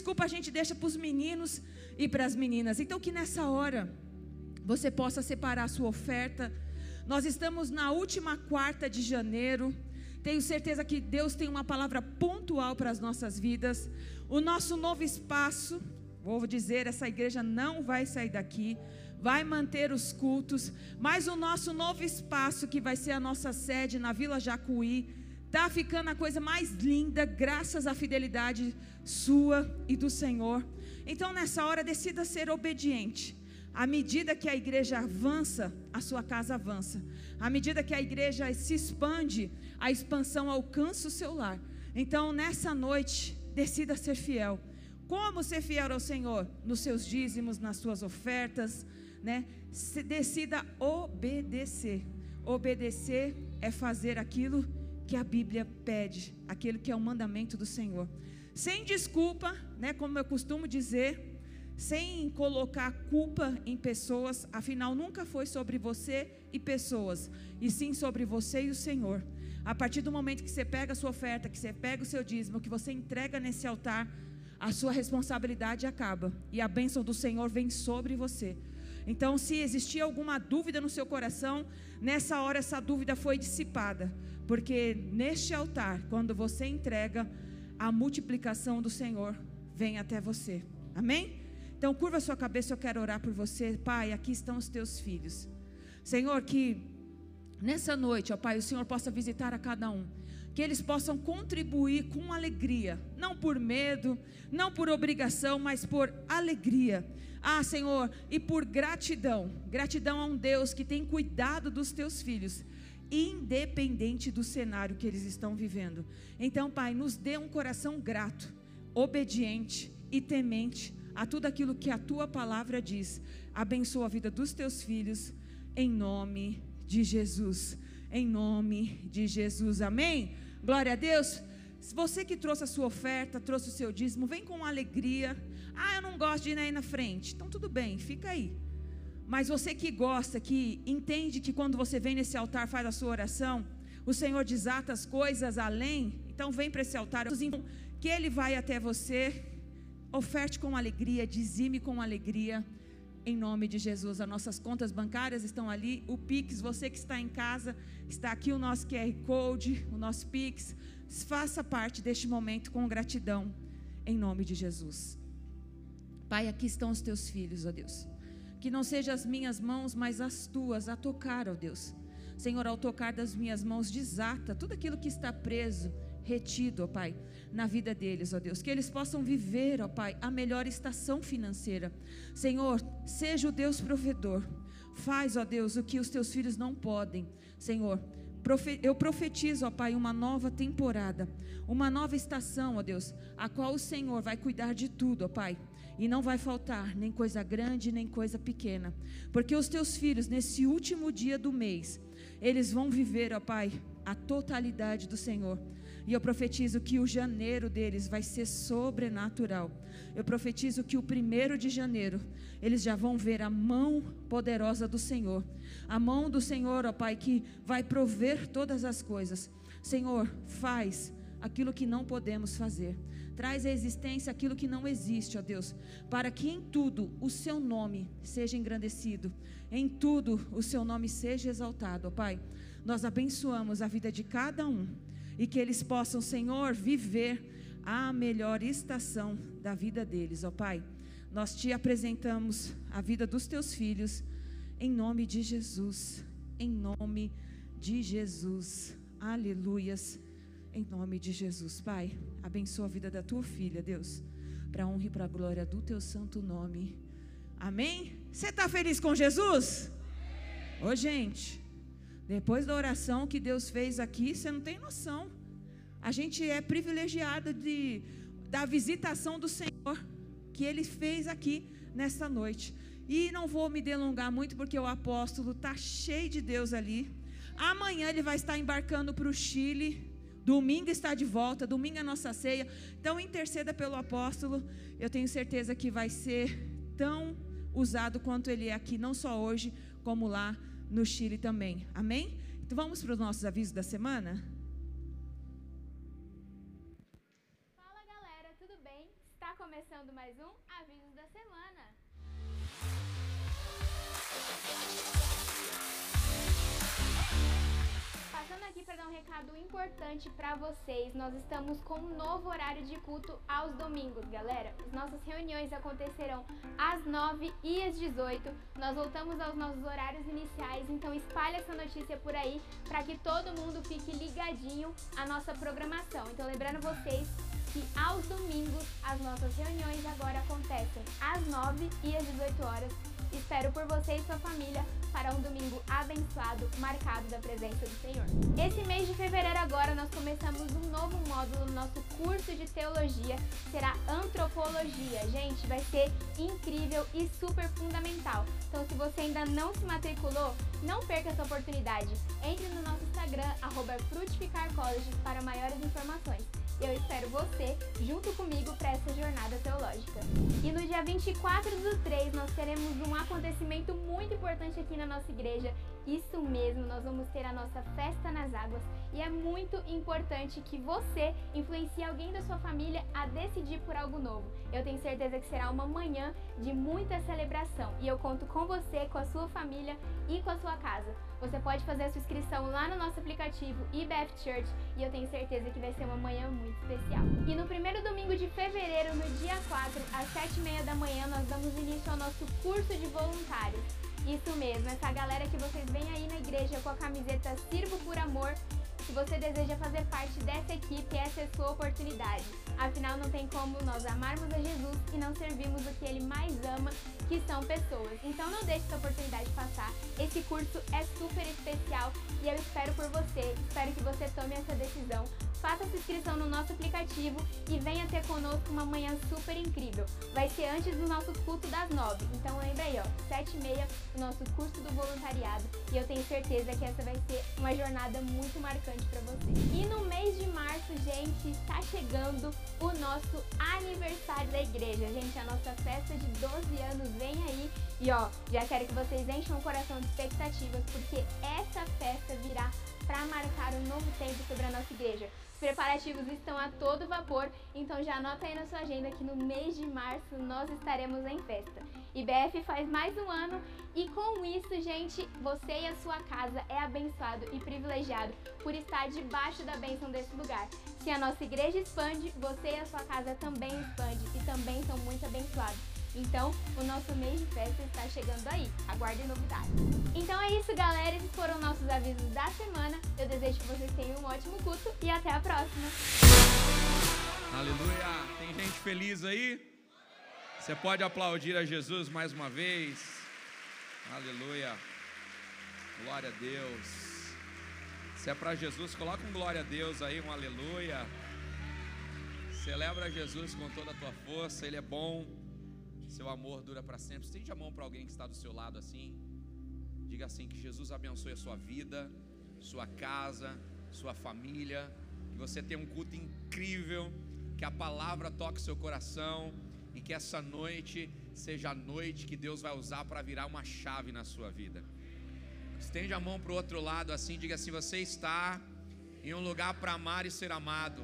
desculpa a gente deixa para os meninos e para as meninas. Então que nessa hora você possa separar a sua oferta. Nós estamos na última quarta de janeiro. Tenho certeza que Deus tem uma palavra pontual para as nossas vidas. O nosso novo espaço, vou dizer, essa igreja não vai sair daqui, vai manter os cultos, mas o nosso novo espaço, que vai ser a nossa sede na Vila Jacuí, Está ficando a coisa mais linda, graças à fidelidade sua e do Senhor. Então, nessa hora, decida ser obediente. À medida que a igreja avança, a sua casa avança. À medida que a igreja se expande, a expansão alcança o seu lar. Então, nessa noite, decida ser fiel. Como ser fiel ao Senhor? Nos seus dízimos, nas suas ofertas, né? Decida obedecer. Obedecer é fazer aquilo que a Bíblia pede, aquilo que é o mandamento do Senhor. Sem desculpa, né, como eu costumo dizer, sem colocar culpa em pessoas, afinal nunca foi sobre você e pessoas, e sim sobre você e o Senhor. A partir do momento que você pega a sua oferta, que você pega o seu dízimo, que você entrega nesse altar, a sua responsabilidade acaba e a bênção do Senhor vem sobre você. Então, se existia alguma dúvida no seu coração, nessa hora essa dúvida foi dissipada. Porque neste altar, quando você entrega, a multiplicação do Senhor vem até você. Amém? Então, curva sua cabeça, eu quero orar por você. Pai, aqui estão os teus filhos. Senhor, que nessa noite, ó Pai, o Senhor possa visitar a cada um. Que eles possam contribuir com alegria, não por medo, não por obrigação, mas por alegria. Ah, Senhor, e por gratidão. Gratidão a um Deus que tem cuidado dos teus filhos independente do cenário que eles estão vivendo. Então, Pai, nos dê um coração grato, obediente e temente a tudo aquilo que a tua palavra diz. Abençoa a vida dos teus filhos, em nome de Jesus. Em nome de Jesus. Amém? Glória a Deus. Se você que trouxe a sua oferta, trouxe o seu dízimo, vem com alegria. Ah, eu não gosto de ir aí na frente. Então tudo bem, fica aí. Mas você que gosta, que entende que quando você vem nesse altar, faz a sua oração, o Senhor desata as coisas além, então vem para esse altar, que Ele vai até você, oferte com alegria, dizime com alegria, em nome de Jesus. As nossas contas bancárias estão ali, o Pix, você que está em casa, está aqui o nosso QR Code, o nosso Pix, faça parte deste momento com gratidão, em nome de Jesus. Pai, aqui estão os teus filhos, ó Deus. Que não sejam as minhas mãos, mas as tuas a tocar, ó Deus. Senhor, ao tocar das minhas mãos, desata tudo aquilo que está preso, retido, ó Pai, na vida deles, ó Deus. Que eles possam viver, ó Pai, a melhor estação financeira. Senhor, seja o Deus provedor. Faz, ó Deus, o que os teus filhos não podem. Senhor, eu profetizo, ó Pai, uma nova temporada, uma nova estação, ó Deus, a qual o Senhor vai cuidar de tudo, ó Pai e não vai faltar nem coisa grande, nem coisa pequena. Porque os teus filhos, nesse último dia do mês, eles vão viver, ó Pai, a totalidade do Senhor. E eu profetizo que o janeiro deles vai ser sobrenatural. Eu profetizo que o primeiro de janeiro eles já vão ver a mão poderosa do Senhor. A mão do Senhor, ó Pai, que vai prover todas as coisas. Senhor, faz aquilo que não podemos fazer. Traz à existência aquilo que não existe, ó Deus, para que em tudo o seu nome seja engrandecido, em tudo o seu nome seja exaltado, ó Pai. Nós abençoamos a vida de cada um e que eles possam, Senhor, viver a melhor estação da vida deles, ó Pai. Nós te apresentamos a vida dos teus filhos, em nome de Jesus, em nome de Jesus. Aleluias. Em nome de Jesus, Pai, abençoa a vida da tua filha, Deus, para honra e para glória do teu santo nome. Amém? Você está feliz com Jesus? Ô, gente, depois da oração que Deus fez aqui, você não tem noção. A gente é privilegiado de da visitação do Senhor que Ele fez aqui nesta noite. E não vou me delongar muito porque o apóstolo está cheio de Deus ali. Amanhã ele vai estar embarcando para o Chile Domingo está de volta, domingo é a nossa ceia. Então interceda pelo apóstolo. Eu tenho certeza que vai ser tão usado quanto ele é aqui, não só hoje, como lá no Chile também. Amém? Então vamos para os nossos avisos da semana? Aqui para dar um recado importante para vocês, nós estamos com um novo horário de culto aos domingos, galera. As nossas reuniões acontecerão às 9 e às 18. Nós voltamos aos nossos horários iniciais, então espalhe essa notícia por aí para que todo mundo fique ligadinho à nossa programação. Então lembrando vocês que aos domingos as nossas reuniões agora acontecem às 9 e às 18 horas. Espero por você e sua família para um domingo abençoado, marcado da presença do Senhor. Esse mês de fevereiro agora nós começamos um novo módulo no nosso curso de teologia, será antropologia. Gente, vai ser incrível e super fundamental. Então, se você ainda não se matriculou, não perca essa oportunidade. Entre no nosso Instagram, arroba frutificarcolleges para maiores informações. Eu espero você junto comigo para essa jornada teológica. E no dia 24 do 3 nós teremos um acontecimento muito importante aqui na nossa igreja. Isso mesmo, nós vamos ter a nossa festa nas águas e é muito importante que você influencie alguém da sua família a decidir por algo novo. Eu tenho certeza que será uma manhã de muita celebração e eu conto com você, com a sua família e com a sua casa. Você pode fazer a sua inscrição lá no nosso aplicativo IBF Church e eu tenho certeza que vai ser uma manhã muito especial. E no primeiro domingo de fevereiro, no dia 4, às 7h30 da manhã, nós damos início ao nosso curso de voluntários. Isso mesmo, essa galera que vocês veem aí na igreja com a camiseta Sirvo por Amor se você deseja fazer parte dessa equipe, essa é sua oportunidade. Afinal, não tem como nós amarmos a Jesus e não servirmos o que ele mais ama, que são pessoas. Então não deixe essa oportunidade passar. Esse curso é super especial e eu espero por você. Espero que você tome essa decisão faça sua inscrição no nosso aplicativo e venha ter conosco uma manhã super incrível. Vai ser antes do nosso culto das nove. Então lembra aí, ó, sete e meia, o nosso curso do voluntariado. E eu tenho certeza que essa vai ser uma jornada muito marcante para você. E no mês de março, gente, está chegando o nosso aniversário da igreja. Gente, a nossa festa de 12 anos vem aí. E ó, já quero que vocês encham o coração de expectativas, porque essa festa virá para marcar um novo tempo sobre a nossa igreja. Os preparativos estão a todo vapor, então já anota aí na sua agenda que no mês de março nós estaremos em festa. IBF faz mais um ano e com isso, gente, você e a sua casa é abençoado e privilegiado por estar debaixo da bênção desse lugar. Se a nossa igreja expande, você e a sua casa também expande e também são muito abençoados. Então, o nosso mês de festa está chegando aí. Aguardem novidades. Então é isso, galera. Esses foram nossos avisos da semana. Eu desejo que vocês tenham um ótimo culto e até a próxima. Aleluia! Tem gente feliz aí? Você pode aplaudir a Jesus mais uma vez. Aleluia! Glória a Deus. Se é para Jesus, coloca um glória a Deus aí, um aleluia. Celebra Jesus com toda a tua força, Ele é bom. Seu amor dura para sempre. Estende a mão para alguém que está do seu lado assim. Diga assim: que Jesus abençoe a sua vida, sua casa, sua família. Que você tenha um culto incrível. Que a palavra toque seu coração. E que essa noite seja a noite que Deus vai usar para virar uma chave na sua vida. Estende a mão para o outro lado assim. Diga assim: você está em um lugar para amar e ser amado.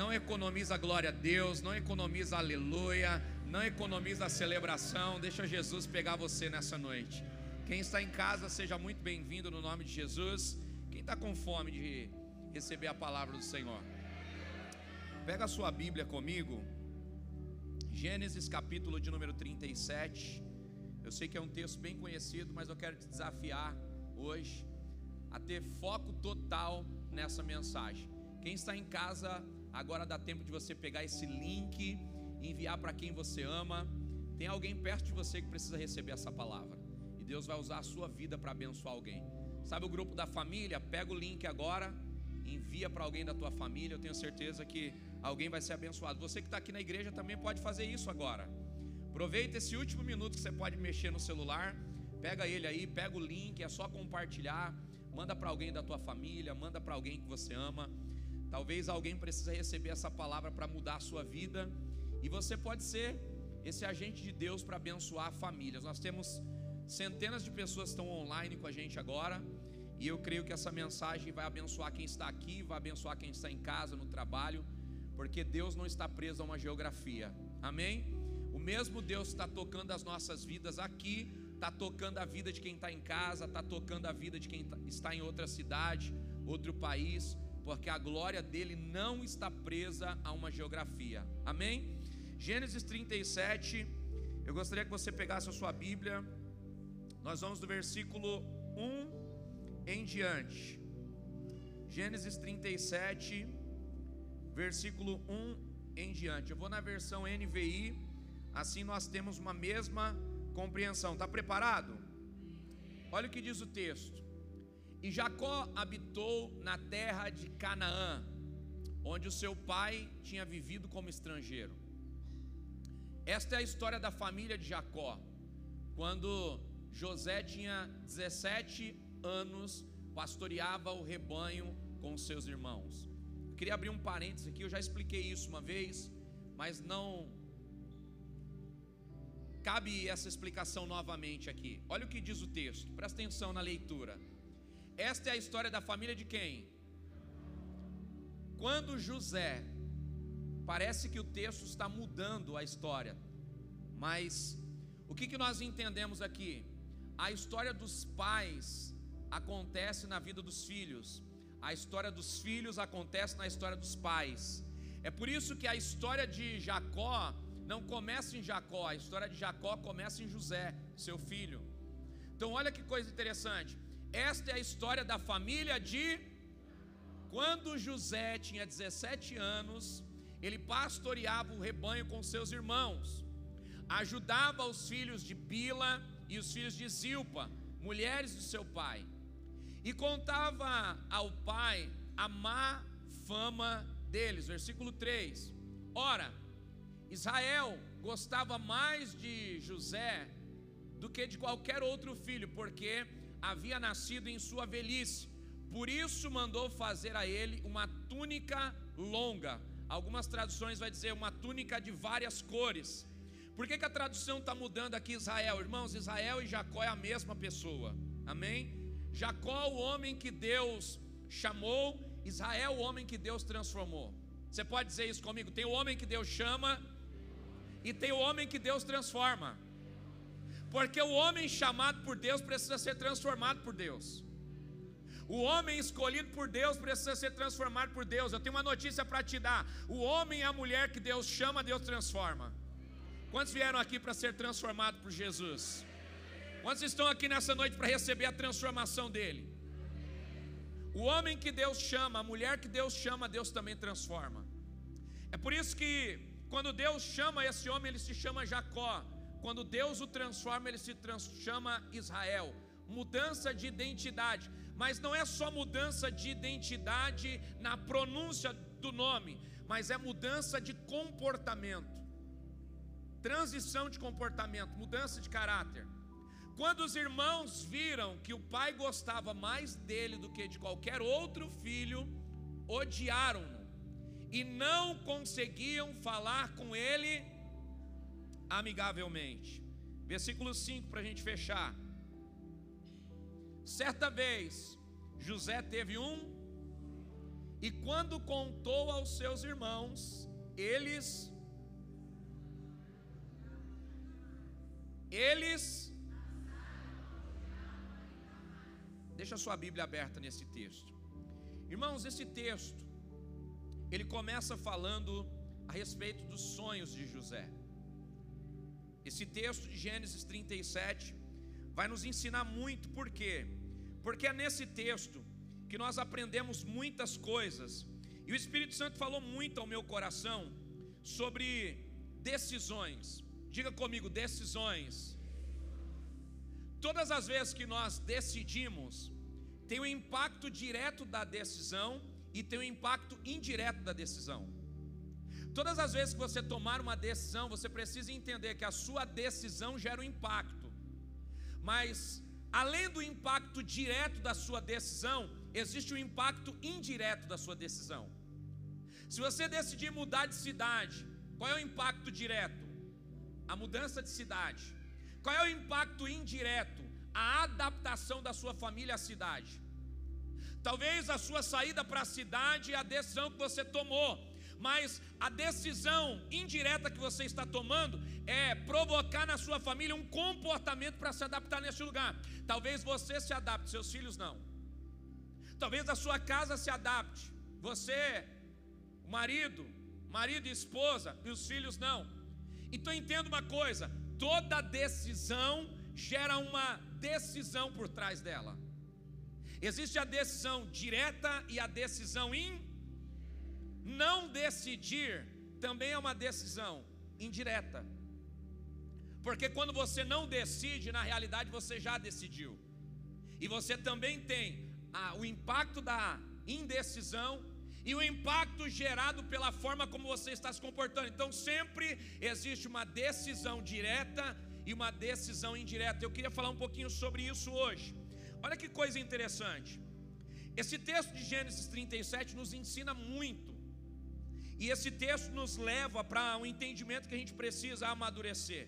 Não economiza glória a Deus, não economiza aleluia não economiza a celebração, deixa Jesus pegar você nessa noite. Quem está em casa, seja muito bem-vindo no nome de Jesus. Quem está com fome de receber a palavra do Senhor, pega a sua Bíblia comigo, Gênesis capítulo de número 37. Eu sei que é um texto bem conhecido, mas eu quero te desafiar hoje a ter foco total nessa mensagem. Quem está em casa, agora dá tempo de você pegar esse link enviar para quem você ama. Tem alguém perto de você que precisa receber essa palavra. E Deus vai usar a sua vida para abençoar alguém. Sabe o grupo da família? Pega o link agora, envia para alguém da tua família. Eu tenho certeza que alguém vai ser abençoado. Você que está aqui na igreja também pode fazer isso agora. Aproveita esse último minuto que você pode mexer no celular. Pega ele aí, pega o link, é só compartilhar. Manda para alguém da tua família, manda para alguém que você ama. Talvez alguém precise receber essa palavra para mudar a sua vida e você pode ser esse agente de Deus para abençoar famílias. Nós temos centenas de pessoas que estão online com a gente agora. E eu creio que essa mensagem vai abençoar quem está aqui, vai abençoar quem está em casa, no trabalho, porque Deus não está preso a uma geografia. Amém? O mesmo Deus está tocando as nossas vidas aqui, está tocando a vida de quem está em casa, está tocando a vida de quem tá, está em outra cidade, outro país, porque a glória dele não está presa a uma geografia. Amém? Gênesis 37, eu gostaria que você pegasse a sua Bíblia, nós vamos do versículo 1 em diante. Gênesis 37, versículo 1 em diante. Eu vou na versão NVI, assim nós temos uma mesma compreensão. Está preparado? Olha o que diz o texto. E Jacó habitou na terra de Canaã, onde o seu pai tinha vivido como estrangeiro. Esta é a história da família de Jacó. Quando José tinha 17 anos, pastoreava o rebanho com seus irmãos. Queria abrir um parênteses aqui, eu já expliquei isso uma vez, mas não cabe essa explicação novamente aqui. Olha o que diz o texto, presta atenção na leitura. Esta é a história da família de quem? Quando José, parece que o texto está mudando a história, mas o que, que nós entendemos aqui? A história dos pais acontece na vida dos filhos, a história dos filhos acontece na história dos pais. É por isso que a história de Jacó não começa em Jacó, a história de Jacó começa em José, seu filho. Então, olha que coisa interessante. Esta é a história da família de. Quando José tinha 17 anos, ele pastoreava o rebanho com seus irmãos, ajudava os filhos de Bila e os filhos de Zilpa, mulheres do seu pai, e contava ao pai a má fama deles. Versículo 3: Ora, Israel gostava mais de José do que de qualquer outro filho, porque havia nascido em sua velhice. Por isso mandou fazer a ele uma túnica longa. Algumas traduções vai dizer uma túnica de várias cores. Por que, que a tradução está mudando aqui Israel? Irmãos, Israel e Jacó é a mesma pessoa. Amém? Jacó, o homem que Deus chamou, Israel, o homem que Deus transformou. Você pode dizer isso comigo? Tem o homem que Deus chama e tem o homem que Deus transforma. Porque o homem chamado por Deus precisa ser transformado por Deus. O homem escolhido por Deus precisa ser transformado por Deus. Eu tenho uma notícia para te dar. O homem e a mulher que Deus chama, Deus transforma. Quantos vieram aqui para ser transformado por Jesus? Quantos estão aqui nessa noite para receber a transformação dele? O homem que Deus chama, a mulher que Deus chama, Deus também transforma. É por isso que quando Deus chama esse homem, ele se chama Jacó. Quando Deus o transforma, ele se chama Israel. Mudança de identidade. Mas não é só mudança de identidade na pronúncia do nome, mas é mudança de comportamento. Transição de comportamento, mudança de caráter. Quando os irmãos viram que o pai gostava mais dele do que de qualquer outro filho, odiaram-no e não conseguiam falar com ele amigavelmente. Versículo 5 para a gente fechar. Certa vez, José teve um, e quando contou aos seus irmãos, eles, eles, deixa a sua Bíblia aberta nesse texto, irmãos. Esse texto, ele começa falando a respeito dos sonhos de José. Esse texto de Gênesis 37 vai nos ensinar muito, por quê? Porque é nesse texto que nós aprendemos muitas coisas, e o Espírito Santo falou muito ao meu coração sobre decisões. Diga comigo, decisões. Todas as vezes que nós decidimos, tem o um impacto direto da decisão e tem o um impacto indireto da decisão. Todas as vezes que você tomar uma decisão, você precisa entender que a sua decisão gera um impacto. Mas, além do impacto direto da sua decisão, existe um impacto indireto da sua decisão. Se você decidir mudar de cidade, qual é o impacto direto? A mudança de cidade. Qual é o impacto indireto? A adaptação da sua família à cidade. Talvez a sua saída para a cidade é a decisão que você tomou mas a decisão indireta que você está tomando é provocar na sua família um comportamento para se adaptar nesse lugar. Talvez você se adapte, seus filhos não. Talvez a sua casa se adapte. Você, o marido, marido e esposa, e os filhos não. Então entenda uma coisa: toda decisão gera uma decisão por trás dela. Existe a decisão direta e a decisão in. Não decidir também é uma decisão indireta. Porque quando você não decide, na realidade você já decidiu. E você também tem a, o impacto da indecisão e o impacto gerado pela forma como você está se comportando. Então sempre existe uma decisão direta e uma decisão indireta. Eu queria falar um pouquinho sobre isso hoje. Olha que coisa interessante. Esse texto de Gênesis 37 nos ensina muito. E esse texto nos leva para um entendimento que a gente precisa amadurecer.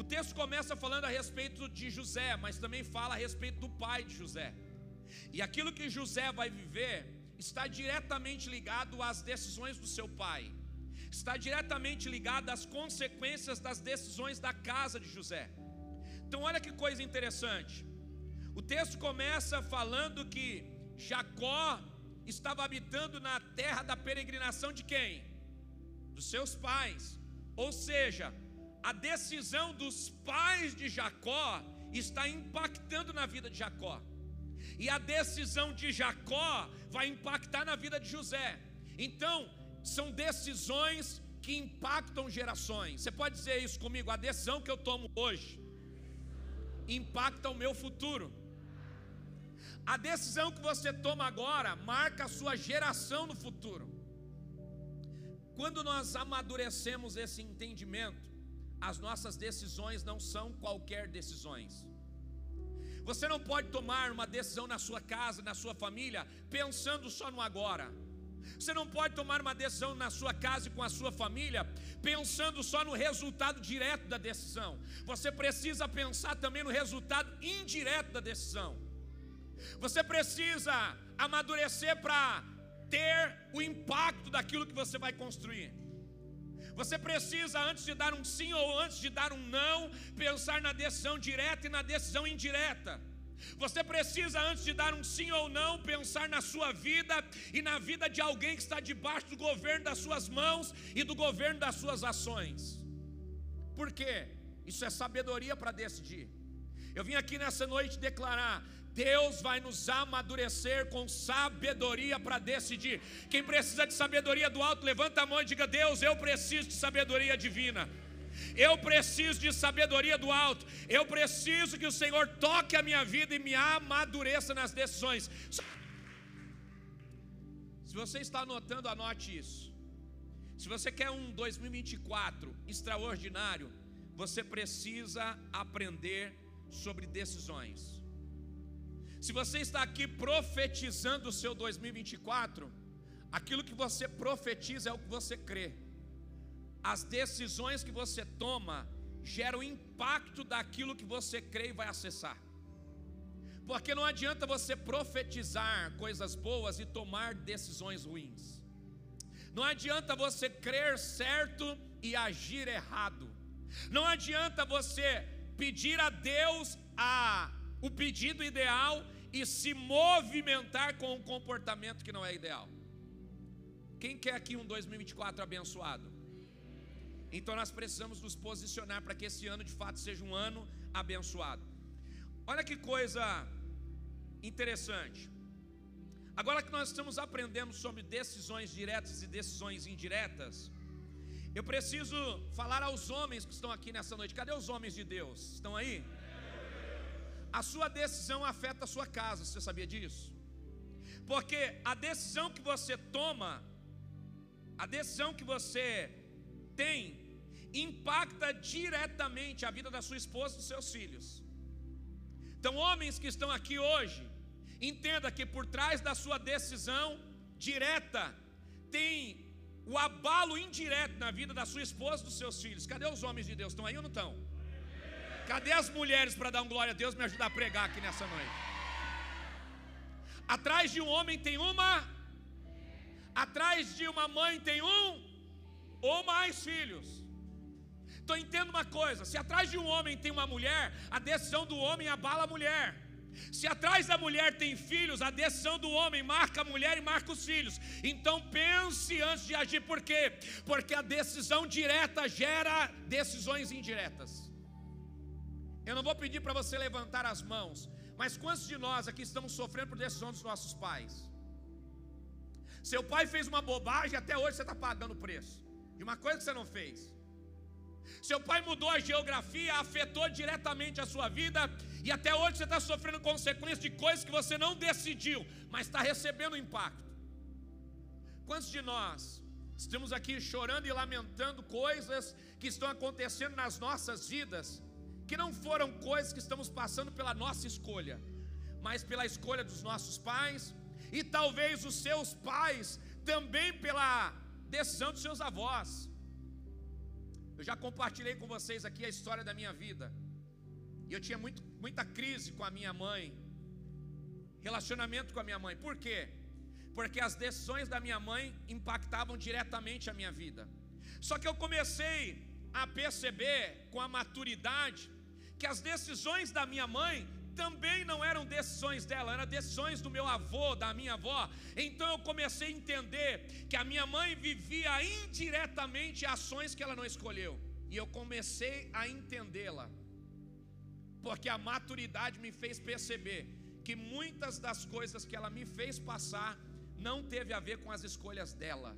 O texto começa falando a respeito de José, mas também fala a respeito do pai de José. E aquilo que José vai viver está diretamente ligado às decisões do seu pai, está diretamente ligado às consequências das decisões da casa de José. Então, olha que coisa interessante. O texto começa falando que Jacó estava habitando na terra da peregrinação de quem? Dos seus pais. Ou seja, a decisão dos pais de Jacó está impactando na vida de Jacó. E a decisão de Jacó vai impactar na vida de José. Então, são decisões que impactam gerações. Você pode dizer isso comigo? A decisão que eu tomo hoje impacta o meu futuro. A decisão que você toma agora marca a sua geração no futuro. Quando nós amadurecemos esse entendimento, as nossas decisões não são qualquer decisões. Você não pode tomar uma decisão na sua casa, na sua família, pensando só no agora. Você não pode tomar uma decisão na sua casa e com a sua família, pensando só no resultado direto da decisão. Você precisa pensar também no resultado indireto da decisão. Você precisa amadurecer para ter o impacto daquilo que você vai construir. Você precisa, antes de dar um sim ou antes de dar um não, pensar na decisão direta e na decisão indireta. Você precisa, antes de dar um sim ou não, pensar na sua vida e na vida de alguém que está debaixo do governo das suas mãos e do governo das suas ações. Por quê? Isso é sabedoria para decidir. Eu vim aqui nessa noite declarar: Deus vai nos amadurecer com sabedoria para decidir. Quem precisa de sabedoria do alto, levanta a mão e diga: Deus, eu preciso de sabedoria divina. Eu preciso de sabedoria do alto. Eu preciso que o Senhor toque a minha vida e me amadureça nas decisões. Se você está anotando, anote isso. Se você quer um 2024 extraordinário, você precisa aprender sobre decisões. Se você está aqui profetizando o seu 2024, aquilo que você profetiza é o que você crê. As decisões que você toma geram impacto daquilo que você crê e vai acessar. Porque não adianta você profetizar coisas boas e tomar decisões ruins. Não adianta você crer certo e agir errado. Não adianta você pedir a Deus a o pedido ideal e se movimentar com um comportamento que não é ideal. Quem quer aqui um 2024 abençoado? Então nós precisamos nos posicionar para que esse ano de fato seja um ano abençoado. Olha que coisa interessante. Agora que nós estamos aprendendo sobre decisões diretas e decisões indiretas, eu preciso falar aos homens que estão aqui nessa noite. Cadê os homens de Deus? Estão aí? A sua decisão afeta a sua casa, você sabia disso? Porque a decisão que você toma, a decisão que você tem, impacta diretamente a vida da sua esposa e dos seus filhos. Então, homens que estão aqui hoje, entenda que por trás da sua decisão direta, tem o abalo indireto na vida da sua esposa e dos seus filhos. Cadê os homens de Deus? Estão aí ou não estão? Cadê as mulheres para dar um glória a Deus me ajudar a pregar aqui nessa noite? Atrás de um homem tem uma, Atrás de uma mãe tem um ou mais filhos. Então entenda uma coisa: se atrás de um homem tem uma mulher, a decisão do homem abala a mulher. Se atrás da mulher tem filhos, a decisão do homem marca a mulher e marca os filhos. Então pense antes de agir, por quê? Porque a decisão direta gera decisões indiretas. Eu não vou pedir para você levantar as mãos, mas quantos de nós aqui estamos sofrendo por decisão dos nossos pais? Seu pai fez uma bobagem, até hoje você está pagando o preço de uma coisa que você não fez. Seu pai mudou a geografia, afetou diretamente a sua vida, e até hoje você está sofrendo consequências de coisas que você não decidiu, mas está recebendo impacto. Quantos de nós estamos aqui chorando e lamentando coisas que estão acontecendo nas nossas vidas, que não foram coisas que estamos passando pela nossa escolha, mas pela escolha dos nossos pais, e talvez os seus pais também pela decisão dos seus avós. Eu já compartilhei com vocês aqui a história da minha vida. E eu tinha muito, muita crise com a minha mãe, relacionamento com a minha mãe. Por quê? Porque as decisões da minha mãe impactavam diretamente a minha vida. Só que eu comecei a perceber com a maturidade que as decisões da minha mãe também não eram decisões dela, eram decisões do meu avô, da minha avó. Então eu comecei a entender que a minha mãe vivia indiretamente ações que ela não escolheu. E eu comecei a entendê-la. Porque a maturidade me fez perceber que muitas das coisas que ela me fez passar não teve a ver com as escolhas dela,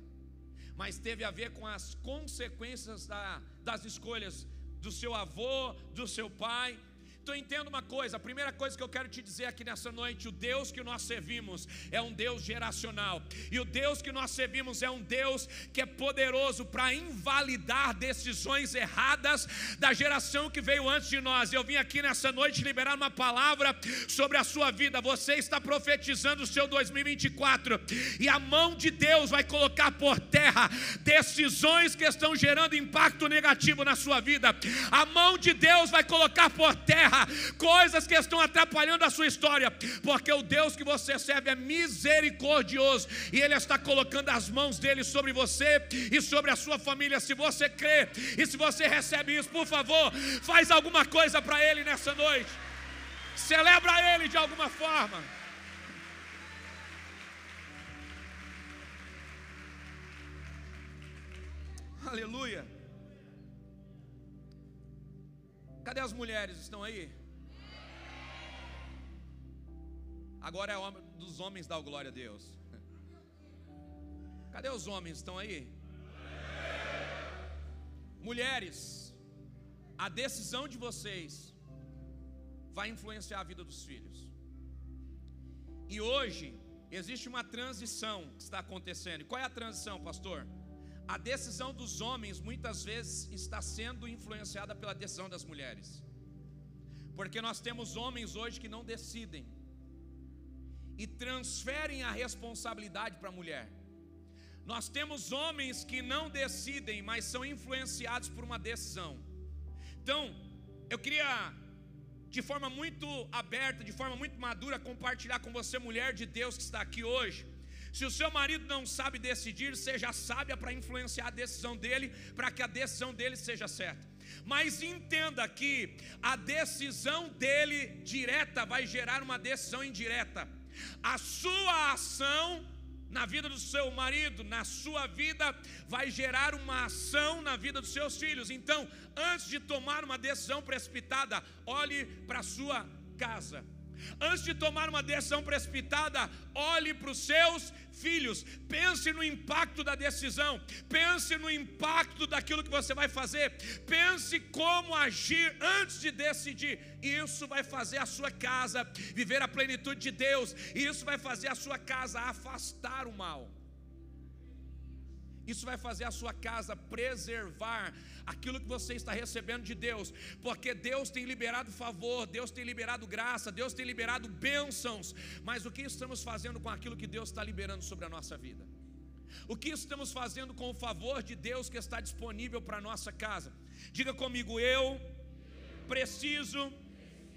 mas teve a ver com as consequências da, das escolhas do seu avô, do seu pai então entenda uma coisa, a primeira coisa que eu quero te dizer aqui nessa noite, o Deus que nós servimos é um Deus geracional. E o Deus que nós servimos é um Deus que é poderoso para invalidar decisões erradas da geração que veio antes de nós. Eu vim aqui nessa noite liberar uma palavra sobre a sua vida. Você está profetizando o seu 2024 e a mão de Deus vai colocar por terra decisões que estão gerando impacto negativo na sua vida. A mão de Deus vai colocar por terra coisas que estão atrapalhando a sua história, porque o Deus que você serve é misericordioso e Ele está colocando as mãos dele sobre você e sobre a sua família. Se você crê e se você recebe isso, por favor, faz alguma coisa para Ele nessa noite, celebra Ele de alguma forma. Aleluia. Cadê as mulheres? Estão aí? Agora é hora dos homens dar glória a Deus. Cadê os homens? Estão aí? Mulheres, a decisão de vocês vai influenciar a vida dos filhos. E hoje existe uma transição que está acontecendo. E qual é a transição, pastor? A decisão dos homens muitas vezes está sendo influenciada pela decisão das mulheres. Porque nós temos homens hoje que não decidem e transferem a responsabilidade para a mulher. Nós temos homens que não decidem, mas são influenciados por uma decisão. Então, eu queria de forma muito aberta, de forma muito madura, compartilhar com você, mulher de Deus que está aqui hoje, se o seu marido não sabe decidir, seja sábia para influenciar a decisão dele, para que a decisão dele seja certa. Mas entenda que a decisão dele direta vai gerar uma decisão indireta. A sua ação na vida do seu marido, na sua vida, vai gerar uma ação na vida dos seus filhos. Então, antes de tomar uma decisão precipitada, olhe para a sua casa. Antes de tomar uma decisão precipitada, olhe para os seus filhos, pense no impacto da decisão, pense no impacto daquilo que você vai fazer, pense como agir antes de decidir. Isso vai fazer a sua casa viver a plenitude de Deus, isso vai fazer a sua casa afastar o mal. Isso vai fazer a sua casa preservar aquilo que você está recebendo de Deus, porque Deus tem liberado favor, Deus tem liberado graça, Deus tem liberado bênçãos, mas o que estamos fazendo com aquilo que Deus está liberando sobre a nossa vida? O que estamos fazendo com o favor de Deus que está disponível para a nossa casa? Diga comigo, eu preciso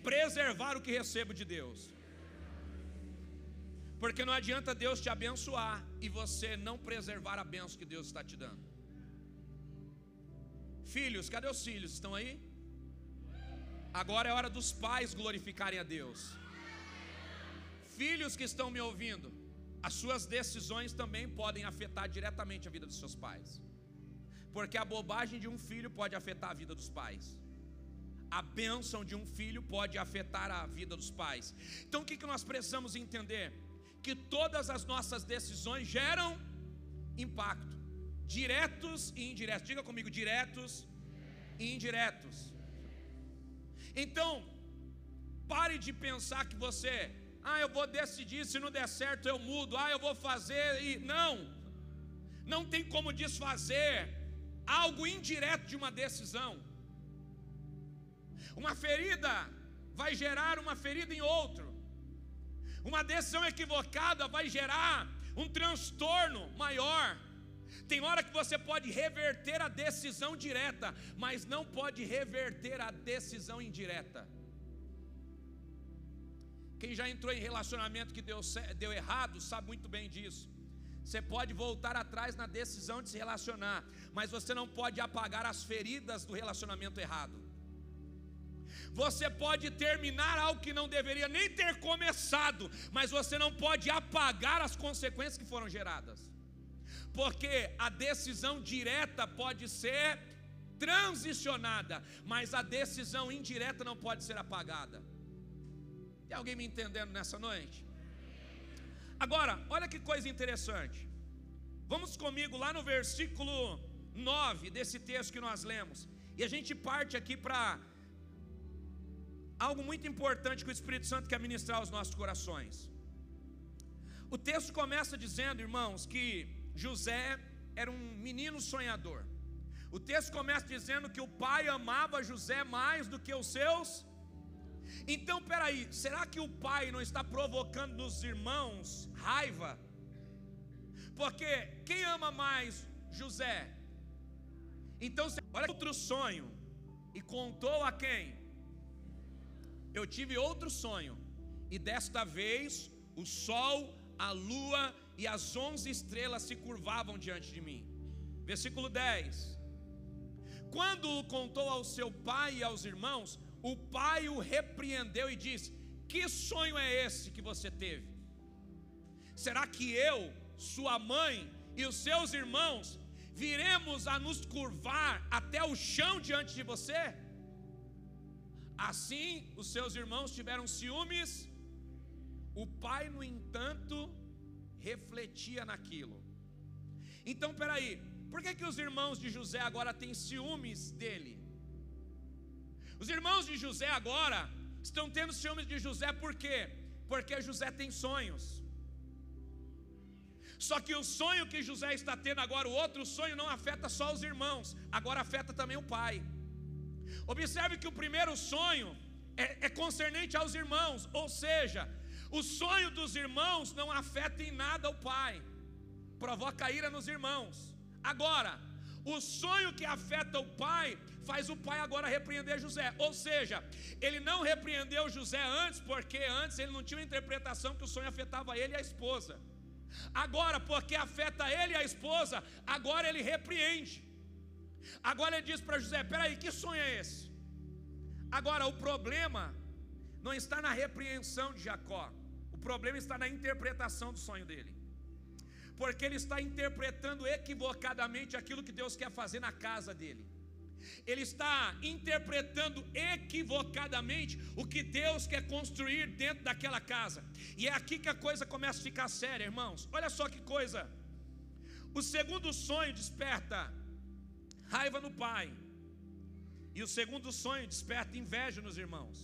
preservar o que recebo de Deus. Porque não adianta Deus te abençoar e você não preservar a benção que Deus está te dando. Filhos, cadê os filhos? Estão aí? Agora é hora dos pais glorificarem a Deus. Filhos que estão me ouvindo, as suas decisões também podem afetar diretamente a vida dos seus pais. Porque a bobagem de um filho pode afetar a vida dos pais. A bênção de um filho pode afetar a vida dos pais. Então o que, nós precisamos entender? Que todas as nossas decisões geram impacto, diretos e indiretos. Diga comigo, diretos e indiretos. Então, pare de pensar que você, ah, eu vou decidir, se não der certo eu mudo, ah, eu vou fazer e não. Não tem como desfazer algo indireto de uma decisão. Uma ferida vai gerar uma ferida em outro. Uma decisão equivocada vai gerar um transtorno maior. Tem hora que você pode reverter a decisão direta, mas não pode reverter a decisão indireta. Quem já entrou em relacionamento que deu, deu errado sabe muito bem disso. Você pode voltar atrás na decisão de se relacionar, mas você não pode apagar as feridas do relacionamento errado. Você pode terminar algo que não deveria nem ter começado, mas você não pode apagar as consequências que foram geradas porque a decisão direta pode ser transicionada, mas a decisão indireta não pode ser apagada. Tem alguém me entendendo nessa noite? Agora, olha que coisa interessante. Vamos comigo lá no versículo 9 desse texto que nós lemos. E a gente parte aqui para algo muito importante que o Espírito Santo quer ministrar aos nossos corações. O texto começa dizendo, irmãos, que José era um menino sonhador. O texto começa dizendo que o pai amava José mais do que os seus. Então, peraí, será que o pai não está provocando nos irmãos raiva? Porque quem ama mais José? Então, olha outro sonho. E contou a quem? Eu tive outro sonho. E desta vez o sol, a lua e as onze estrelas se curvavam diante de mim. Versículo 10. Quando o contou ao seu pai e aos irmãos, o pai o repreendeu e disse: Que sonho é esse que você teve? Será que eu, sua mãe e os seus irmãos viremos a nos curvar até o chão diante de você? Assim, os seus irmãos tiveram ciúmes. O pai, no entanto, refletia naquilo. Então, peraí, por que, que os irmãos de José agora têm ciúmes dele? Os irmãos de José agora estão tendo ciúmes de José por quê? Porque José tem sonhos. Só que o sonho que José está tendo agora, o outro sonho, não afeta só os irmãos, agora afeta também o pai. Observe que o primeiro sonho é, é concernente aos irmãos, ou seja, o sonho dos irmãos não afeta em nada o pai, provoca ira nos irmãos. Agora, o sonho que afeta o pai faz o pai agora repreender José. Ou seja, ele não repreendeu José antes, porque antes ele não tinha uma interpretação que o sonho afetava ele e a esposa. Agora, porque afeta ele e a esposa, agora ele repreende. Agora ele diz para José: peraí, que sonho é esse? Agora, o problema não está na repreensão de Jacó, o problema está na interpretação do sonho dele. Porque ele está interpretando equivocadamente aquilo que Deus quer fazer na casa dele. Ele está interpretando equivocadamente o que Deus quer construir dentro daquela casa. E é aqui que a coisa começa a ficar séria, irmãos. Olha só que coisa. O segundo sonho desperta raiva no pai. E o segundo sonho desperta inveja nos irmãos.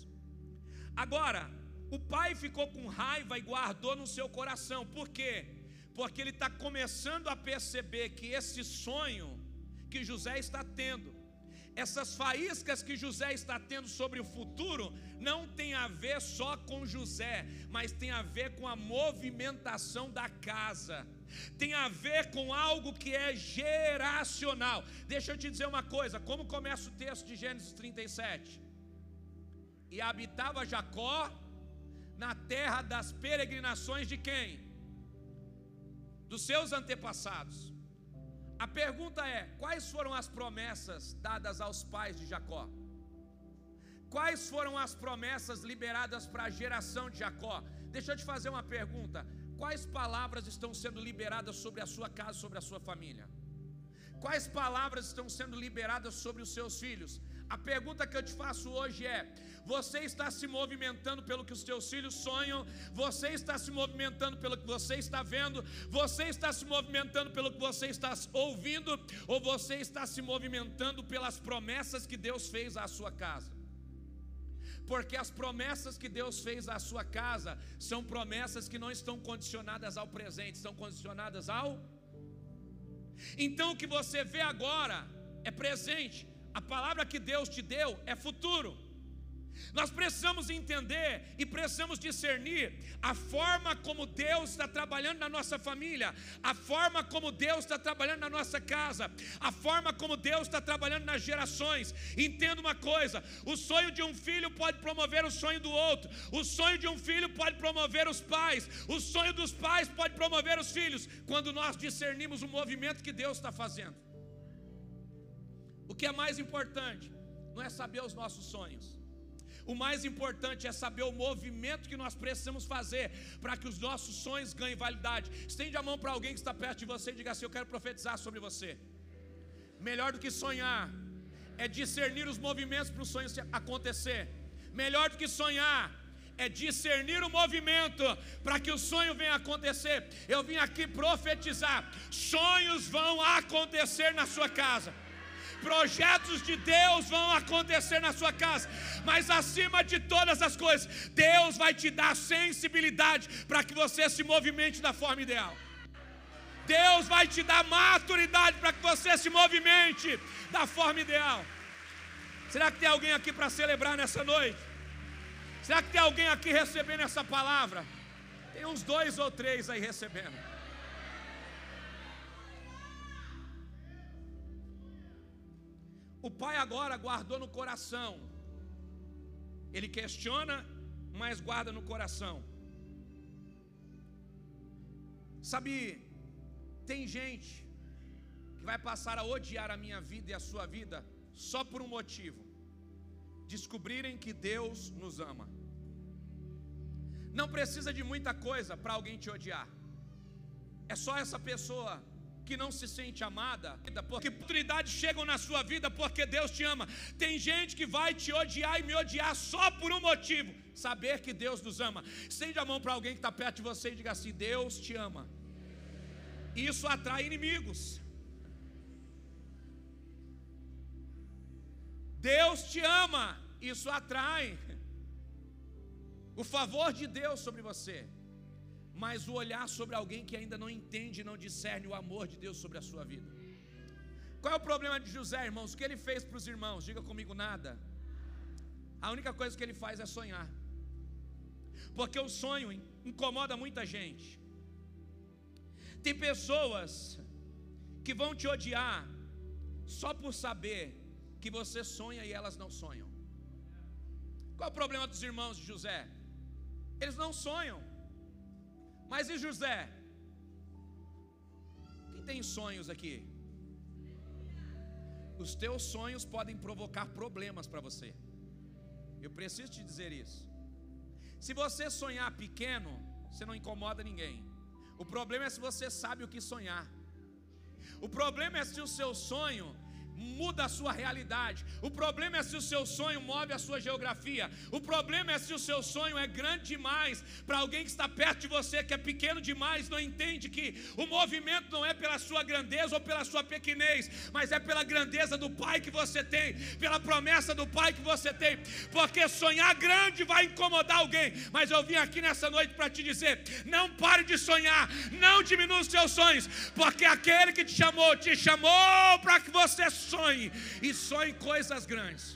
Agora, o pai ficou com raiva e guardou no seu coração. Por quê? Porque ele está começando a perceber que esse sonho que José está tendo, essas faíscas que José está tendo sobre o futuro, não tem a ver só com José, mas tem a ver com a movimentação da casa. Tem a ver com algo que é geracional. Deixa eu te dizer uma coisa: como começa o texto de Gênesis 37? E habitava Jacó na terra das peregrinações de quem? Dos seus antepassados. A pergunta é: quais foram as promessas dadas aos pais de Jacó? Quais foram as promessas liberadas para a geração de Jacó? Deixa eu te fazer uma pergunta: quais palavras estão sendo liberadas sobre a sua casa, sobre a sua família? Quais palavras estão sendo liberadas sobre os seus filhos? A pergunta que eu te faço hoje é: você está se movimentando pelo que os teus filhos sonham? Você está se movimentando pelo que você está vendo? Você está se movimentando pelo que você está ouvindo? Ou você está se movimentando pelas promessas que Deus fez à sua casa? Porque as promessas que Deus fez à sua casa são promessas que não estão condicionadas ao presente, estão condicionadas ao. Então o que você vê agora é presente, a palavra que Deus te deu é futuro. Nós precisamos entender e precisamos discernir a forma como Deus está trabalhando na nossa família, a forma como Deus está trabalhando na nossa casa, a forma como Deus está trabalhando nas gerações. Entenda uma coisa: o sonho de um filho pode promover o sonho do outro, o sonho de um filho pode promover os pais, o sonho dos pais pode promover os filhos, quando nós discernimos o movimento que Deus está fazendo. O que é mais importante não é saber os nossos sonhos. O mais importante é saber o movimento que nós precisamos fazer para que os nossos sonhos ganhem validade. Estende a mão para alguém que está perto de você e diga assim: Eu quero profetizar sobre você. Melhor do que sonhar é discernir os movimentos para o sonho acontecer. Melhor do que sonhar é discernir o movimento para que o sonho venha acontecer. Eu vim aqui profetizar: sonhos vão acontecer na sua casa projetos de Deus vão acontecer na sua casa, mas acima de todas as coisas, Deus vai te dar sensibilidade para que você se movimente da forma ideal. Deus vai te dar maturidade para que você se movimente da forma ideal. Será que tem alguém aqui para celebrar nessa noite? Será que tem alguém aqui recebendo essa palavra? Tem uns dois ou três aí recebendo. O pai agora guardou no coração. Ele questiona, mas guarda no coração. Sabe, tem gente que vai passar a odiar a minha vida e a sua vida só por um motivo: descobrirem que Deus nos ama. Não precisa de muita coisa para alguém te odiar. É só essa pessoa que não se sente amada, porque oportunidades chegam na sua vida porque Deus te ama. Tem gente que vai te odiar e me odiar só por um motivo: saber que Deus nos ama. Estende a mão para alguém que está perto de você e diga assim: Deus te ama. Isso atrai inimigos. Deus te ama, isso atrai o favor de Deus sobre você mas o olhar sobre alguém que ainda não entende e não discerne o amor de Deus sobre a sua vida. Qual é o problema de José, irmãos? O que ele fez para os irmãos? Diga comigo nada. A única coisa que ele faz é sonhar. Porque o sonho incomoda muita gente. Tem pessoas que vão te odiar só por saber que você sonha e elas não sonham. Qual é o problema dos irmãos de José? Eles não sonham. Mas e José? Quem tem sonhos aqui? Os teus sonhos podem provocar problemas para você. Eu preciso te dizer isso. Se você sonhar pequeno, você não incomoda ninguém. O problema é se você sabe o que sonhar. O problema é se o seu sonho muda a sua realidade. O problema é se o seu sonho move a sua geografia. O problema é se o seu sonho é grande demais para alguém que está perto de você, que é pequeno demais, não entende que o movimento não é pela sua grandeza ou pela sua pequenez, mas é pela grandeza do Pai que você tem, pela promessa do Pai que você tem. Porque sonhar grande vai incomodar alguém. Mas eu vim aqui nessa noite para te dizer: não pare de sonhar, não diminua os seus sonhos, porque aquele que te chamou, te chamou para que você sonhe e sonhe coisas grandes.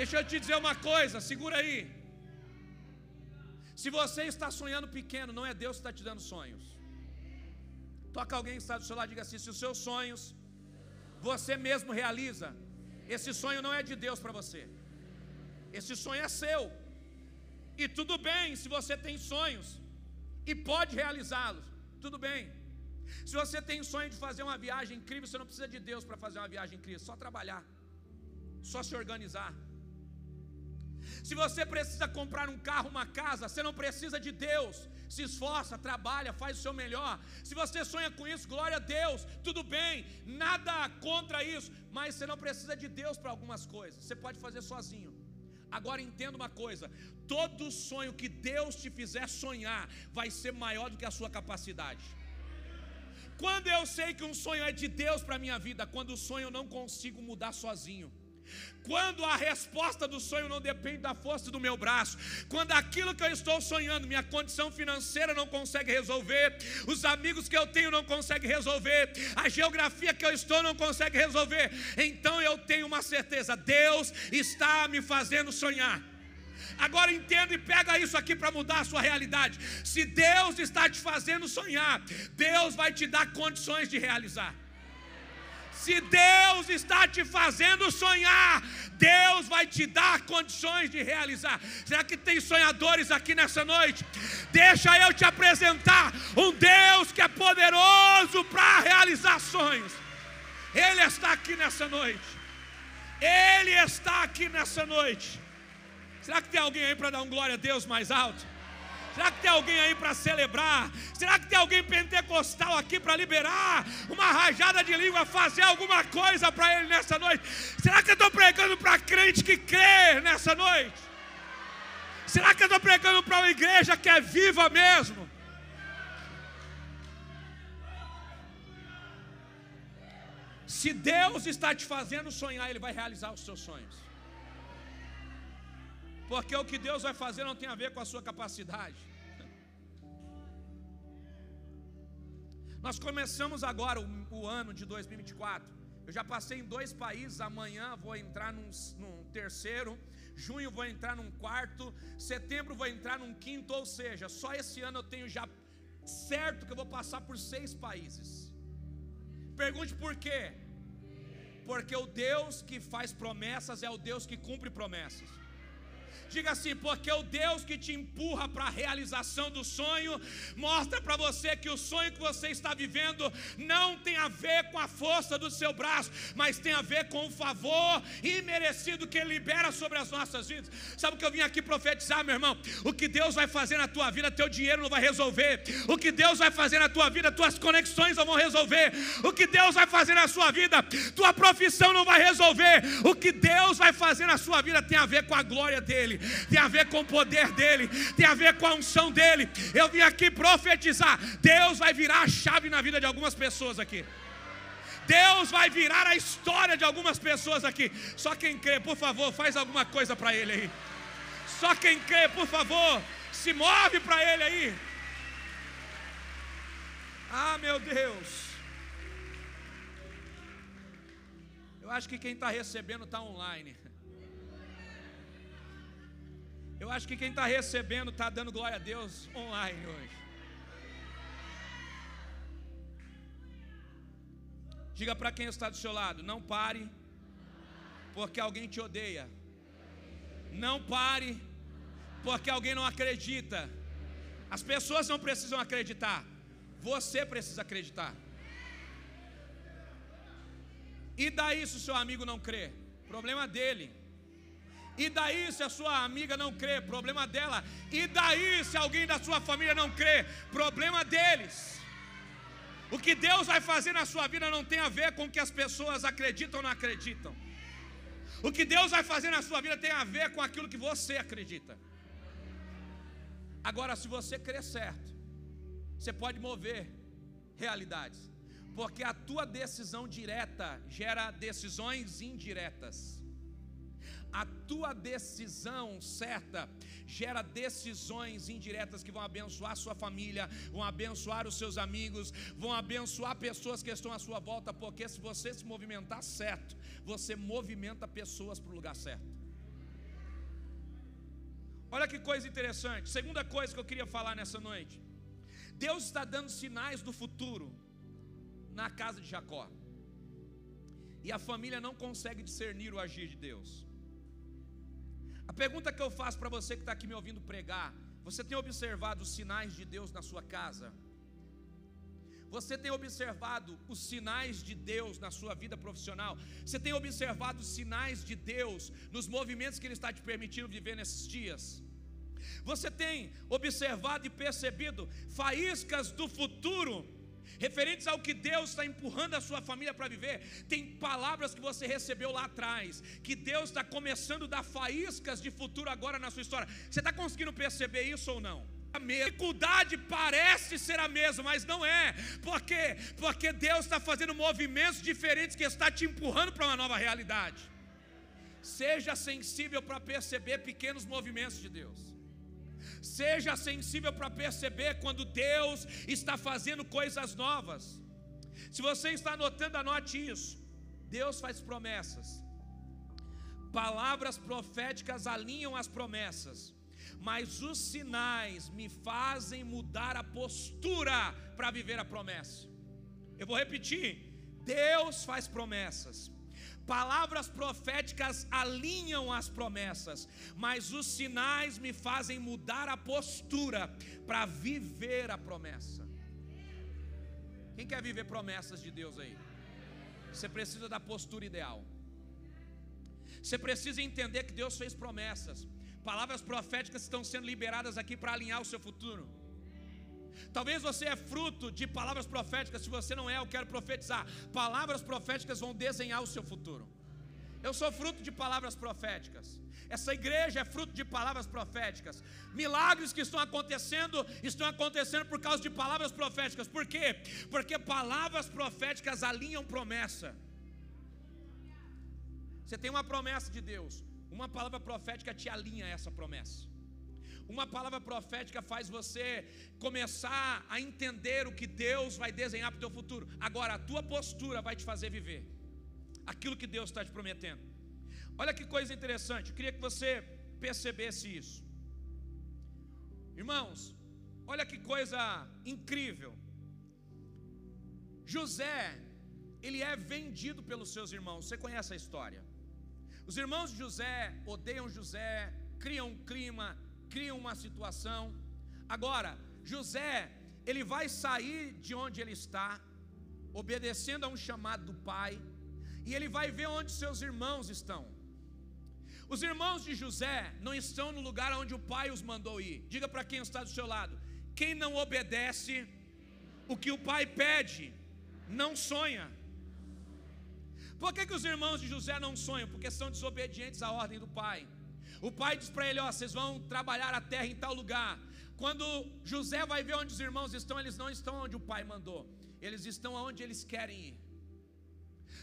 Deixa eu te dizer uma coisa, segura aí. Se você está sonhando pequeno, não é Deus que está te dando sonhos. Toca alguém que está do seu lado e diga assim: se os seus sonhos você mesmo realiza, esse sonho não é de Deus para você. Esse sonho é seu. E tudo bem se você tem sonhos e pode realizá-los, tudo bem. Se você tem sonho de fazer uma viagem incrível, você não precisa de Deus para fazer uma viagem incrível, só trabalhar, só se organizar. Se você precisa comprar um carro, uma casa, você não precisa de Deus. Se esforça, trabalha, faz o seu melhor. Se você sonha com isso, glória a Deus, tudo bem, nada contra isso, mas você não precisa de Deus para algumas coisas. Você pode fazer sozinho. Agora entenda uma coisa: todo sonho que Deus te fizer sonhar vai ser maior do que a sua capacidade. Quando eu sei que um sonho é de Deus para a minha vida, quando o sonho eu não consigo mudar sozinho. Quando a resposta do sonho não depende da força do meu braço, quando aquilo que eu estou sonhando, minha condição financeira não consegue resolver, os amigos que eu tenho não conseguem resolver, a geografia que eu estou não consegue resolver, então eu tenho uma certeza: Deus está me fazendo sonhar. Agora entenda e pega isso aqui para mudar a sua realidade. Se Deus está te fazendo sonhar, Deus vai te dar condições de realizar. Se Deus está te fazendo sonhar, Deus vai te dar condições de realizar. Será que tem sonhadores aqui nessa noite? Deixa eu te apresentar um Deus que é poderoso para realizar sonhos. Ele está aqui nessa noite. Ele está aqui nessa noite. Será que tem alguém aí para dar um glória a Deus mais alto? Será que tem alguém aí para celebrar? Será que tem alguém pentecostal aqui para liberar uma rajada de língua, fazer alguma coisa para ele nessa noite? Será que eu estou pregando para crente que crê nessa noite? Será que eu estou pregando para uma igreja que é viva mesmo? Se Deus está te fazendo sonhar, Ele vai realizar os seus sonhos. Porque o que Deus vai fazer não tem a ver com a sua capacidade. Nós começamos agora o, o, ano de 2024. Eu já passei em dois países. Amanhã vou entrar num, num terceiro. Junho vou entrar num quarto. Setembro vou entrar num quinto. Ou seja, só esse ano eu tenho já certo que eu vou passar por seis países. Pergunte por quê? Porque o Deus que faz promessas é o Deus que cumpre promessas. Diga assim, porque o Deus que te empurra para a realização do sonho, mostra para você que o sonho que você está vivendo não tem a ver com a força do seu braço, mas tem a ver com o favor imerecido que Ele libera sobre as nossas vidas. Sabe o que eu vim aqui profetizar, meu irmão? O que Deus vai fazer na tua vida, teu dinheiro não vai resolver. O que Deus vai fazer na tua vida, tuas conexões não vão resolver. O que Deus vai fazer na sua vida, tua profissão não vai resolver. O que Deus vai fazer na sua vida tem a ver com a glória dEle tem a ver com o poder dEle, tem a ver com a unção dEle. Eu vim aqui profetizar: Deus vai virar a chave na vida de algumas pessoas aqui. Deus vai virar a história de algumas pessoas aqui. Só quem crê, por favor, faz alguma coisa para Ele aí. Só quem crê, por favor, se move para Ele aí. Ah, meu Deus. Eu acho que quem está recebendo está online. Eu acho que quem está recebendo está dando glória a Deus online hoje. Diga para quem está do seu lado: não pare, porque alguém te odeia. Não pare, porque alguém não acredita. As pessoas não precisam acreditar, você precisa acreditar. E daí se o seu amigo não crê? Problema dele. E daí se a sua amiga não crê, problema dela. E daí se alguém da sua família não crê, problema deles. O que Deus vai fazer na sua vida não tem a ver com o que as pessoas acreditam ou não acreditam. O que Deus vai fazer na sua vida tem a ver com aquilo que você acredita. Agora, se você crer certo, você pode mover realidades, porque a tua decisão direta gera decisões indiretas a tua decisão certa gera decisões indiretas que vão abençoar sua família, vão abençoar os seus amigos, vão abençoar pessoas que estão à sua volta, porque se você se movimentar certo, você movimenta pessoas para o lugar certo. Olha que coisa interessante. Segunda coisa que eu queria falar nessa noite. Deus está dando sinais do futuro na casa de Jacó. E a família não consegue discernir o agir de Deus. A pergunta que eu faço para você que está aqui me ouvindo pregar: você tem observado os sinais de Deus na sua casa? Você tem observado os sinais de Deus na sua vida profissional? Você tem observado os sinais de Deus nos movimentos que Ele está te permitindo viver nesses dias? Você tem observado e percebido faíscas do futuro referentes ao que Deus está empurrando a sua família para viver. Tem palavras que você recebeu lá atrás, que Deus está começando a dar faíscas de futuro agora na sua história. Você está conseguindo perceber isso ou não? A dificuldade parece ser a mesma, mas não é. Por quê? Porque Deus está fazendo movimentos diferentes que está te empurrando para uma nova realidade. Seja sensível para perceber pequenos movimentos de Deus. Seja sensível para perceber quando Deus está fazendo coisas novas. Se você está anotando, anote isso. Deus faz promessas. Palavras proféticas alinham as promessas mas os sinais me fazem mudar a postura para viver a promessa. Eu vou repetir: Deus faz promessas. Palavras proféticas alinham as promessas, mas os sinais me fazem mudar a postura para viver a promessa. Quem quer viver promessas de Deus aí? Você precisa da postura ideal. Você precisa entender que Deus fez promessas. Palavras proféticas estão sendo liberadas aqui para alinhar o seu futuro. Talvez você é fruto de palavras proféticas. Se você não é, eu quero profetizar. Palavras proféticas vão desenhar o seu futuro. Eu sou fruto de palavras proféticas. Essa igreja é fruto de palavras proféticas. Milagres que estão acontecendo, estão acontecendo por causa de palavras proféticas. Por quê? Porque palavras proféticas alinham promessa. Você tem uma promessa de Deus. Uma palavra profética te alinha a essa promessa. Uma palavra profética faz você começar a entender o que Deus vai desenhar para o teu futuro. Agora, a tua postura vai te fazer viver aquilo que Deus está te prometendo. Olha que coisa interessante, eu queria que você percebesse isso. Irmãos, olha que coisa incrível. José, ele é vendido pelos seus irmãos. Você conhece a história? Os irmãos de José odeiam José, criam um clima, criam uma situação. Agora, José, ele vai sair de onde ele está, obedecendo a um chamado do pai, e ele vai ver onde seus irmãos estão. Os irmãos de José não estão no lugar onde o pai os mandou ir. Diga para quem está do seu lado: quem não obedece o que o pai pede, não sonha. Por que, que os irmãos de José não sonham? Porque são desobedientes à ordem do pai. O pai diz para ele: Ó, vocês vão trabalhar a terra em tal lugar. Quando José vai ver onde os irmãos estão, eles não estão onde o pai mandou, eles estão onde eles querem ir.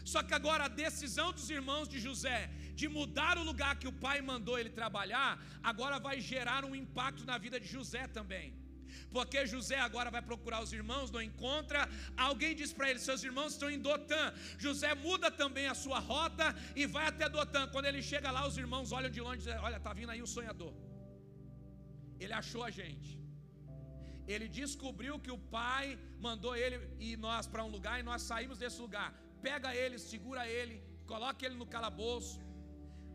Só que agora a decisão dos irmãos de José de mudar o lugar que o pai mandou ele trabalhar, agora vai gerar um impacto na vida de José também. Porque José agora vai procurar os irmãos, não encontra. Alguém diz para ele: seus irmãos estão em Dotã. José muda também a sua rota e vai até Dotã. Quando ele chega lá, os irmãos olham de longe e dizem: Olha, está vindo aí o sonhador. Ele achou a gente. Ele descobriu que o pai mandou ele e nós para um lugar e nós saímos desse lugar. Pega ele, segura ele, coloca ele no calabouço.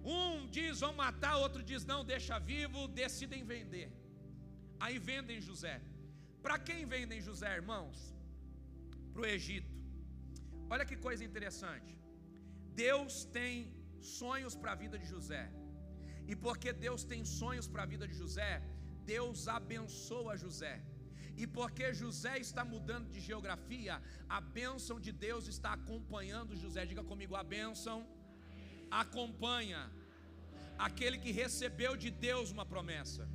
Um diz vamos matar, outro diz não, deixa vivo, decidem vender. Aí vendem José. Para quem vendem José, irmãos? Para o Egito. Olha que coisa interessante. Deus tem sonhos para a vida de José. E porque Deus tem sonhos para a vida de José, Deus abençoa José. E porque José está mudando de geografia, a bênção de Deus está acompanhando José. Diga comigo, a bênção acompanha aquele que recebeu de Deus uma promessa.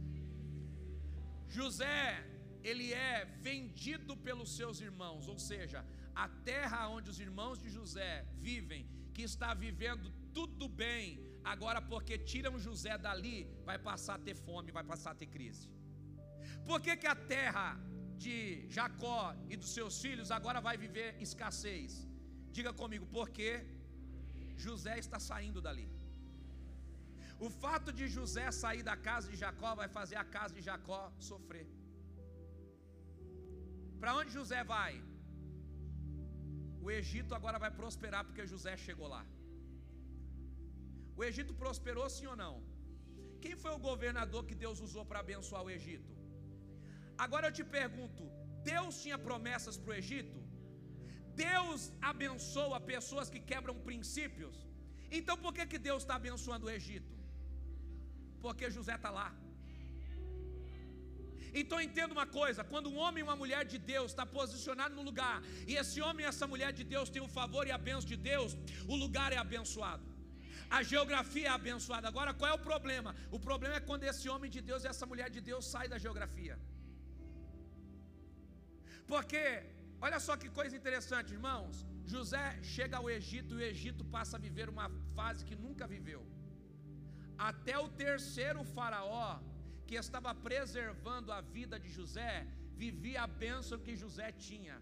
José, ele é vendido pelos seus irmãos, ou seja, a terra onde os irmãos de José vivem, que está vivendo tudo bem, agora porque tiram José dali, vai passar a ter fome, vai passar a ter crise. Por que, que a terra de Jacó e dos seus filhos agora vai viver escassez? Diga comigo, porque José está saindo dali. O fato de José sair da casa de Jacó vai fazer a casa de Jacó sofrer. Para onde José vai? O Egito agora vai prosperar porque José chegou lá. O Egito prosperou sim ou não? Quem foi o governador que Deus usou para abençoar o Egito? Agora eu te pergunto: Deus tinha promessas para o Egito? Deus abençoa pessoas que quebram princípios? Então por que, que Deus está abençoando o Egito? Porque José está lá. Então entenda uma coisa: quando um homem e uma mulher de Deus está posicionado no lugar, e esse homem e essa mulher de Deus tem o favor e a bênção de Deus, o lugar é abençoado. A geografia é abençoada. Agora, qual é o problema? O problema é quando esse homem de Deus e essa mulher de Deus saem da geografia. Porque, olha só que coisa interessante, irmãos. José chega ao Egito e o Egito passa a viver uma fase que nunca viveu. Até o terceiro faraó, que estava preservando a vida de José, vivia a bênção que José tinha.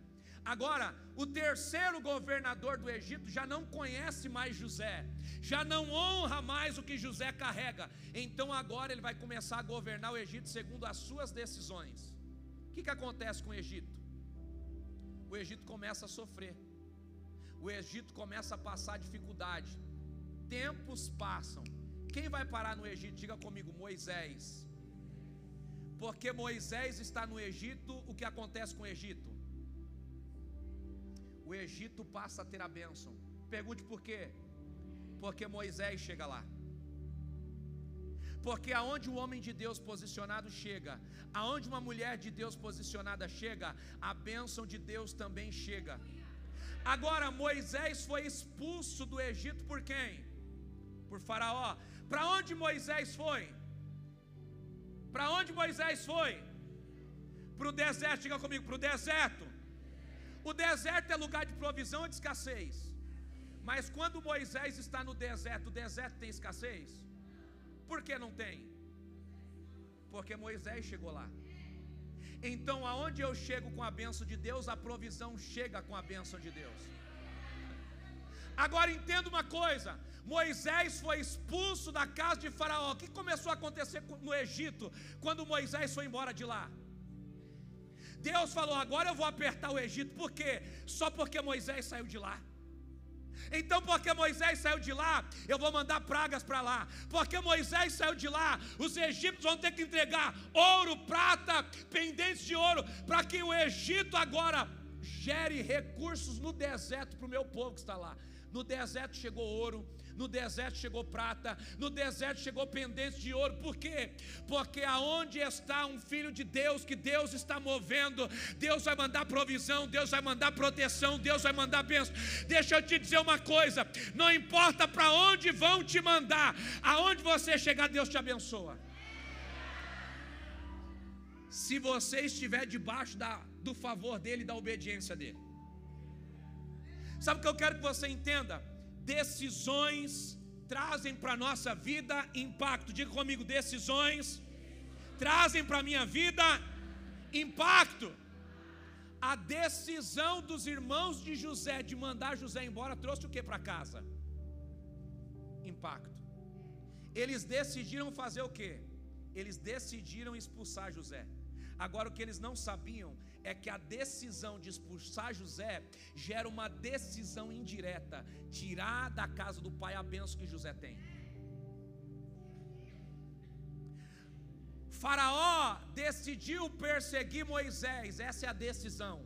Agora, o terceiro governador do Egito já não conhece mais José, já não honra mais o que José carrega. Então agora ele vai começar a governar o Egito segundo as suas decisões. O que, que acontece com o Egito? O Egito começa a sofrer, o Egito começa a passar dificuldade, tempos passam. Quem vai parar no Egito? Diga comigo, Moisés. Porque Moisés está no Egito, o que acontece com o Egito? O Egito passa a ter a bênção. Pergunte por quê? Porque Moisés chega lá. Porque aonde o homem de Deus posicionado chega, aonde uma mulher de Deus posicionada chega, a bênção de Deus também chega. Agora Moisés foi expulso do Egito por quem? Por Faraó. Para onde Moisés foi? Para onde Moisés foi? Para o deserto, diga comigo, para o deserto. O deserto é lugar de provisão ou de escassez? Mas quando Moisés está no deserto, o deserto tem escassez? Por que não tem? Porque Moisés chegou lá. Então, aonde eu chego com a benção de Deus, a provisão chega com a benção de Deus. Agora entenda uma coisa: Moisés foi expulso da casa de Faraó. O que começou a acontecer no Egito quando Moisés foi embora de lá? Deus falou: agora eu vou apertar o Egito, por quê? Só porque Moisés saiu de lá. Então, porque Moisés saiu de lá, eu vou mandar pragas para lá. Porque Moisés saiu de lá, os egípcios vão ter que entregar ouro, prata, pendentes de ouro, para que o Egito agora gere recursos no deserto para o meu povo que está lá. No deserto chegou ouro, no deserto chegou prata, no deserto chegou pendente de ouro. Por quê? Porque aonde está um filho de Deus que Deus está movendo, Deus vai mandar provisão, Deus vai mandar proteção, Deus vai mandar bênção. Deixa eu te dizer uma coisa: não importa para onde vão te mandar, aonde você chegar, Deus te abençoa. Se você estiver debaixo da, do favor dele e da obediência dele. Sabe o que eu quero que você entenda? Decisões trazem para a nossa vida impacto. Diga comigo: decisões trazem para a minha vida impacto. A decisão dos irmãos de José de mandar José embora trouxe o que para casa? Impacto. Eles decidiram fazer o que? Eles decidiram expulsar José. Agora o que eles não sabiam é que a decisão de expulsar José gera uma decisão indireta, tirar da casa do pai a benção que José tem. Faraó decidiu perseguir Moisés, essa é a decisão.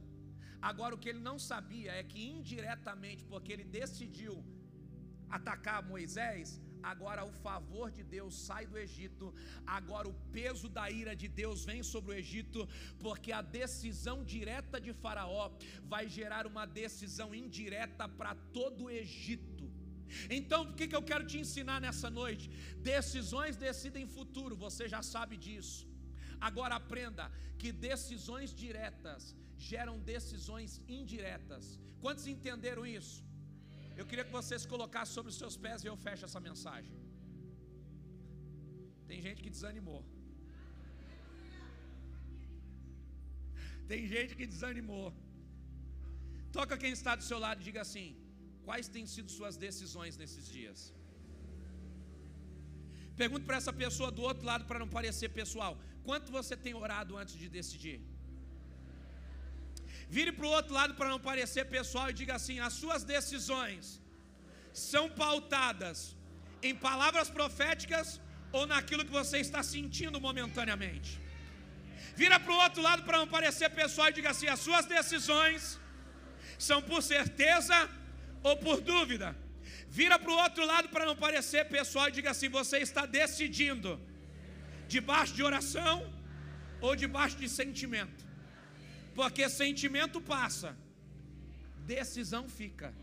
Agora o que ele não sabia é que indiretamente, porque ele decidiu atacar Moisés, agora o favor de Deus sai do Egito, agora o peso da ira de Deus vem sobre o Egito, porque a decisão direta de Faraó vai gerar uma decisão indireta para todo o Egito. Então, o que, que eu quero te ensinar nessa noite? Decisões decidem futuro, você já sabe disso. Agora aprenda que decisões diretas geram decisões indiretas. Quantos entenderam isso? Eu queria que vocês colocassem sobre os seus pés e eu fecho essa mensagem. Tem gente que desanimou. Tem gente que desanimou. Toca quem está do seu lado e diga assim: quais têm sido suas decisões nesses dias? Pergunte para essa pessoa do outro lado para não parecer pessoal: quanto você tem orado antes de decidir? Vire para o outro lado para não parecer pessoal e diga assim: as suas decisões são pautadas em palavras proféticas ou naquilo que você está sentindo momentaneamente. Vira para o outro lado para não parecer pessoal e diga assim: as suas decisões são por certeza ou por dúvida. Vira para o outro lado para não parecer pessoal e diga assim: você está decidindo debaixo de oração ou debaixo de sentimento. Porque sentimento passa, decisão fica.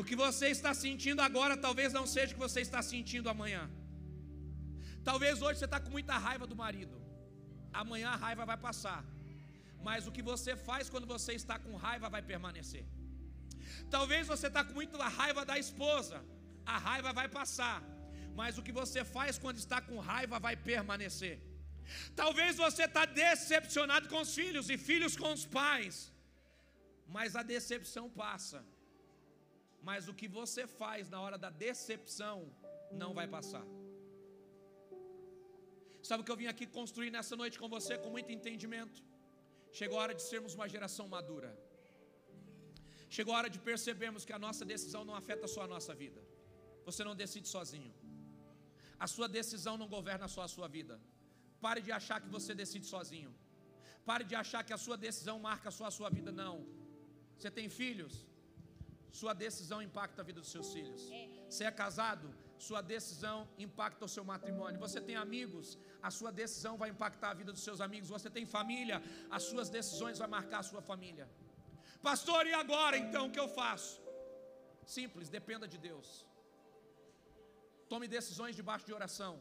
O que você está sentindo agora talvez não seja o que você está sentindo amanhã. Talvez hoje você está com muita raiva do marido. Amanhã a raiva vai passar. Mas o que você faz quando você está com raiva vai permanecer. Talvez você está com muita raiva da esposa. A raiva vai passar. Mas o que você faz quando está com raiva vai permanecer. Talvez você está decepcionado com os filhos e filhos com os pais. Mas a decepção passa. Mas o que você faz na hora da decepção não vai passar. Sabe o que eu vim aqui construir nessa noite com você com muito entendimento? Chegou a hora de sermos uma geração madura. Chegou a hora de percebermos que a nossa decisão não afeta só a nossa vida. Você não decide sozinho. A sua decisão não governa só a sua vida. Pare de achar que você decide sozinho. Pare de achar que a sua decisão marca só a sua vida. Não. Você tem filhos? Sua decisão impacta a vida dos seus filhos. Você é casado? Sua decisão impacta o seu matrimônio. Você tem amigos? A sua decisão vai impactar a vida dos seus amigos. Você tem família? As suas decisões vão marcar a sua família. Pastor, e agora então o que eu faço? Simples, dependa de Deus. Tome decisões debaixo de oração.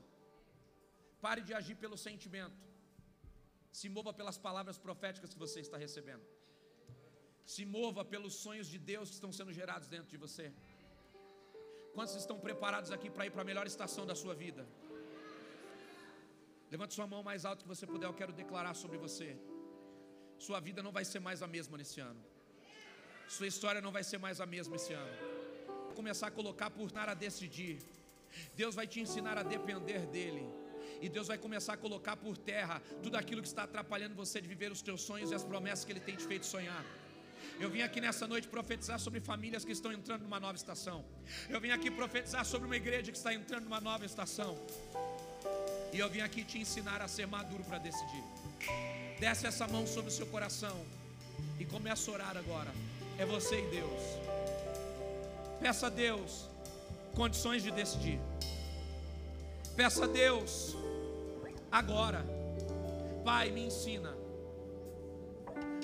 Pare de agir pelo sentimento. Se mova pelas palavras proféticas que você está recebendo. Se mova pelos sonhos de Deus que estão sendo gerados dentro de você. Quantos estão preparados aqui para ir para a melhor estação da sua vida? Levante sua mão mais alto que você puder, eu quero declarar sobre você. Sua vida não vai ser mais a mesma nesse ano. Sua história não vai ser mais a mesma esse ano. Vou começar a colocar por nada a decidir. Deus vai te ensinar a depender dEle. E Deus vai começar a colocar por terra tudo aquilo que está atrapalhando você de viver os teus sonhos e as promessas que Ele tem te feito sonhar. Eu vim aqui nessa noite profetizar sobre famílias que estão entrando numa nova estação. Eu vim aqui profetizar sobre uma igreja que está entrando numa nova estação. E eu vim aqui te ensinar a ser maduro para decidir. Desce essa mão sobre o seu coração e começa a orar agora. É você e Deus. Peça a Deus condições de decidir. Peça a Deus agora. Pai, me ensina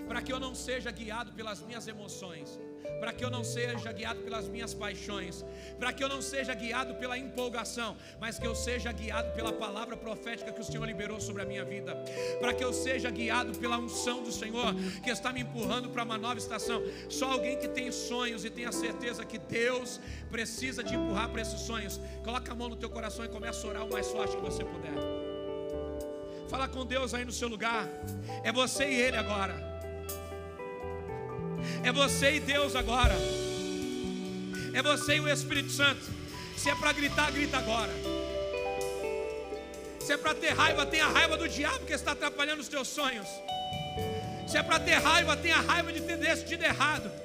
para que eu não seja guiado pelas minhas emoções, para que eu não seja guiado pelas minhas paixões, para que eu não seja guiado pela empolgação, mas que eu seja guiado pela palavra profética que o Senhor liberou sobre a minha vida, para que eu seja guiado pela unção do Senhor que está me empurrando para uma nova estação. Só alguém que tem sonhos e tem a certeza que Deus precisa te empurrar para esses sonhos, coloca a mão no teu coração e começa a orar o mais forte que você puder. Fala com Deus aí no seu lugar. É você e Ele agora. É você e Deus agora. É você e o Espírito Santo. Se é para gritar, grita agora. Se é para ter raiva, tenha raiva do diabo que está atrapalhando os teus sonhos. Se é para ter raiva, tenha raiva de ter decidido errado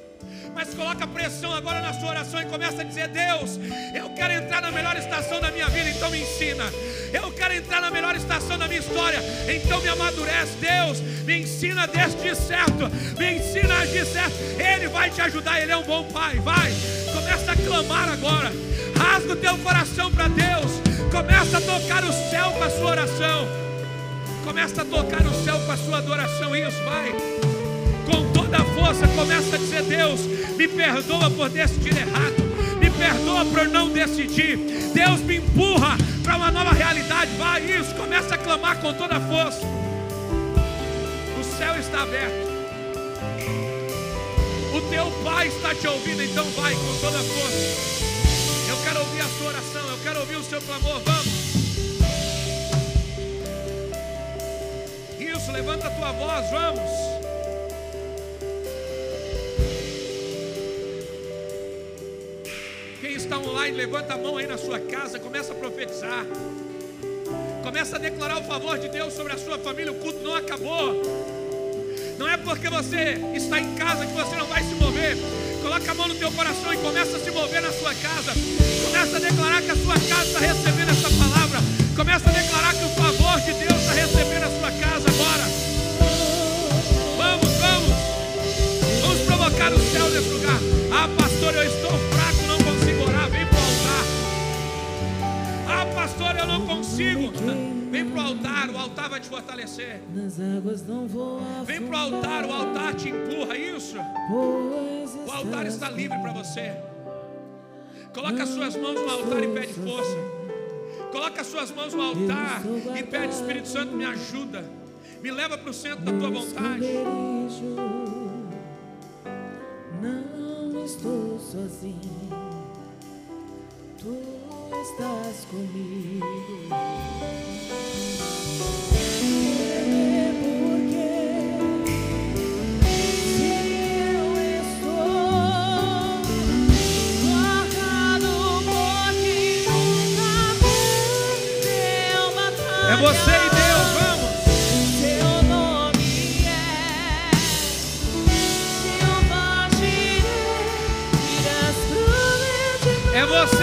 mas coloca pressão agora na sua oração e começa a dizer: Deus, eu quero entrar na melhor estação da minha vida, então me ensina. Eu quero entrar na melhor estação da minha história, então me amadurece. Deus, me ensina a certo, me ensina a agir certo. Ele vai te ajudar, Ele é um bom Pai. Vai, começa a clamar agora. Rasga o teu coração para Deus. Começa a tocar o céu com a sua oração. Começa a tocar o céu com a sua adoração. Isso, vai com toda a força, começa a dizer: Deus, me perdoa por decidir errado, me perdoa por não decidir. Deus me empurra para uma nova realidade. Vai isso, começa a clamar com toda a força. O céu está aberto. O teu pai está te ouvindo, então vai com toda a força. Eu quero ouvir a sua oração, eu quero ouvir o seu clamor. Vamos. Isso, levanta a tua voz, vamos. está online, levanta a mão aí na sua casa, começa a profetizar. Começa a declarar o favor de Deus sobre a sua família. O culto não acabou. Não é porque você está em casa que você não vai se mover. Coloca a mão no teu coração e começa a se mover na sua casa. Começa a declarar que a sua casa está recebendo essa palavra. Começa a declarar que o favor de Deus está recebendo essa eu não consigo, vem para o altar, o altar vai te fortalecer. Vem para o altar, o altar te empurra, é isso. O altar está livre para você. Coloca as suas mãos no altar e pede força. Coloca as suas mãos no altar e pede, Espírito Santo, me ajuda. Me leva para o centro da tua vontade. Não estou sozinho estás comigo. É você e Deus, vamos. Seu nome é Jeová Jireh, É você.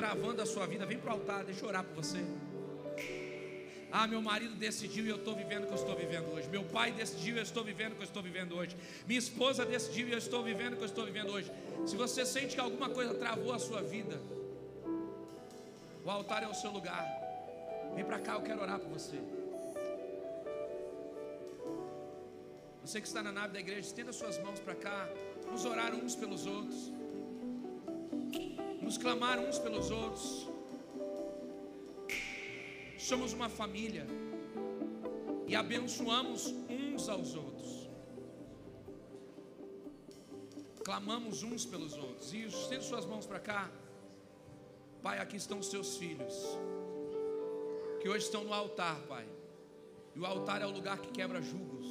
travando a sua vida, vem para o altar, deixa eu orar por você. Ah, meu marido decidiu e eu estou vivendo o que eu estou vivendo hoje. Meu pai decidiu e eu estou vivendo o que eu estou vivendo hoje. Minha esposa decidiu e eu estou vivendo o que eu estou vivendo hoje. Se você sente que alguma coisa travou a sua vida, o altar é o seu lugar. Vem para cá, eu quero orar por você. Você que está na nave da igreja, estenda suas mãos para cá. Vamos orar uns pelos outros. Nos clamar uns pelos outros. Somos uma família e abençoamos uns aos outros. Clamamos uns pelos outros. E estende suas mãos para cá. Pai, aqui estão os seus filhos, que hoje estão no altar, Pai. E o altar é o lugar que quebra julgos.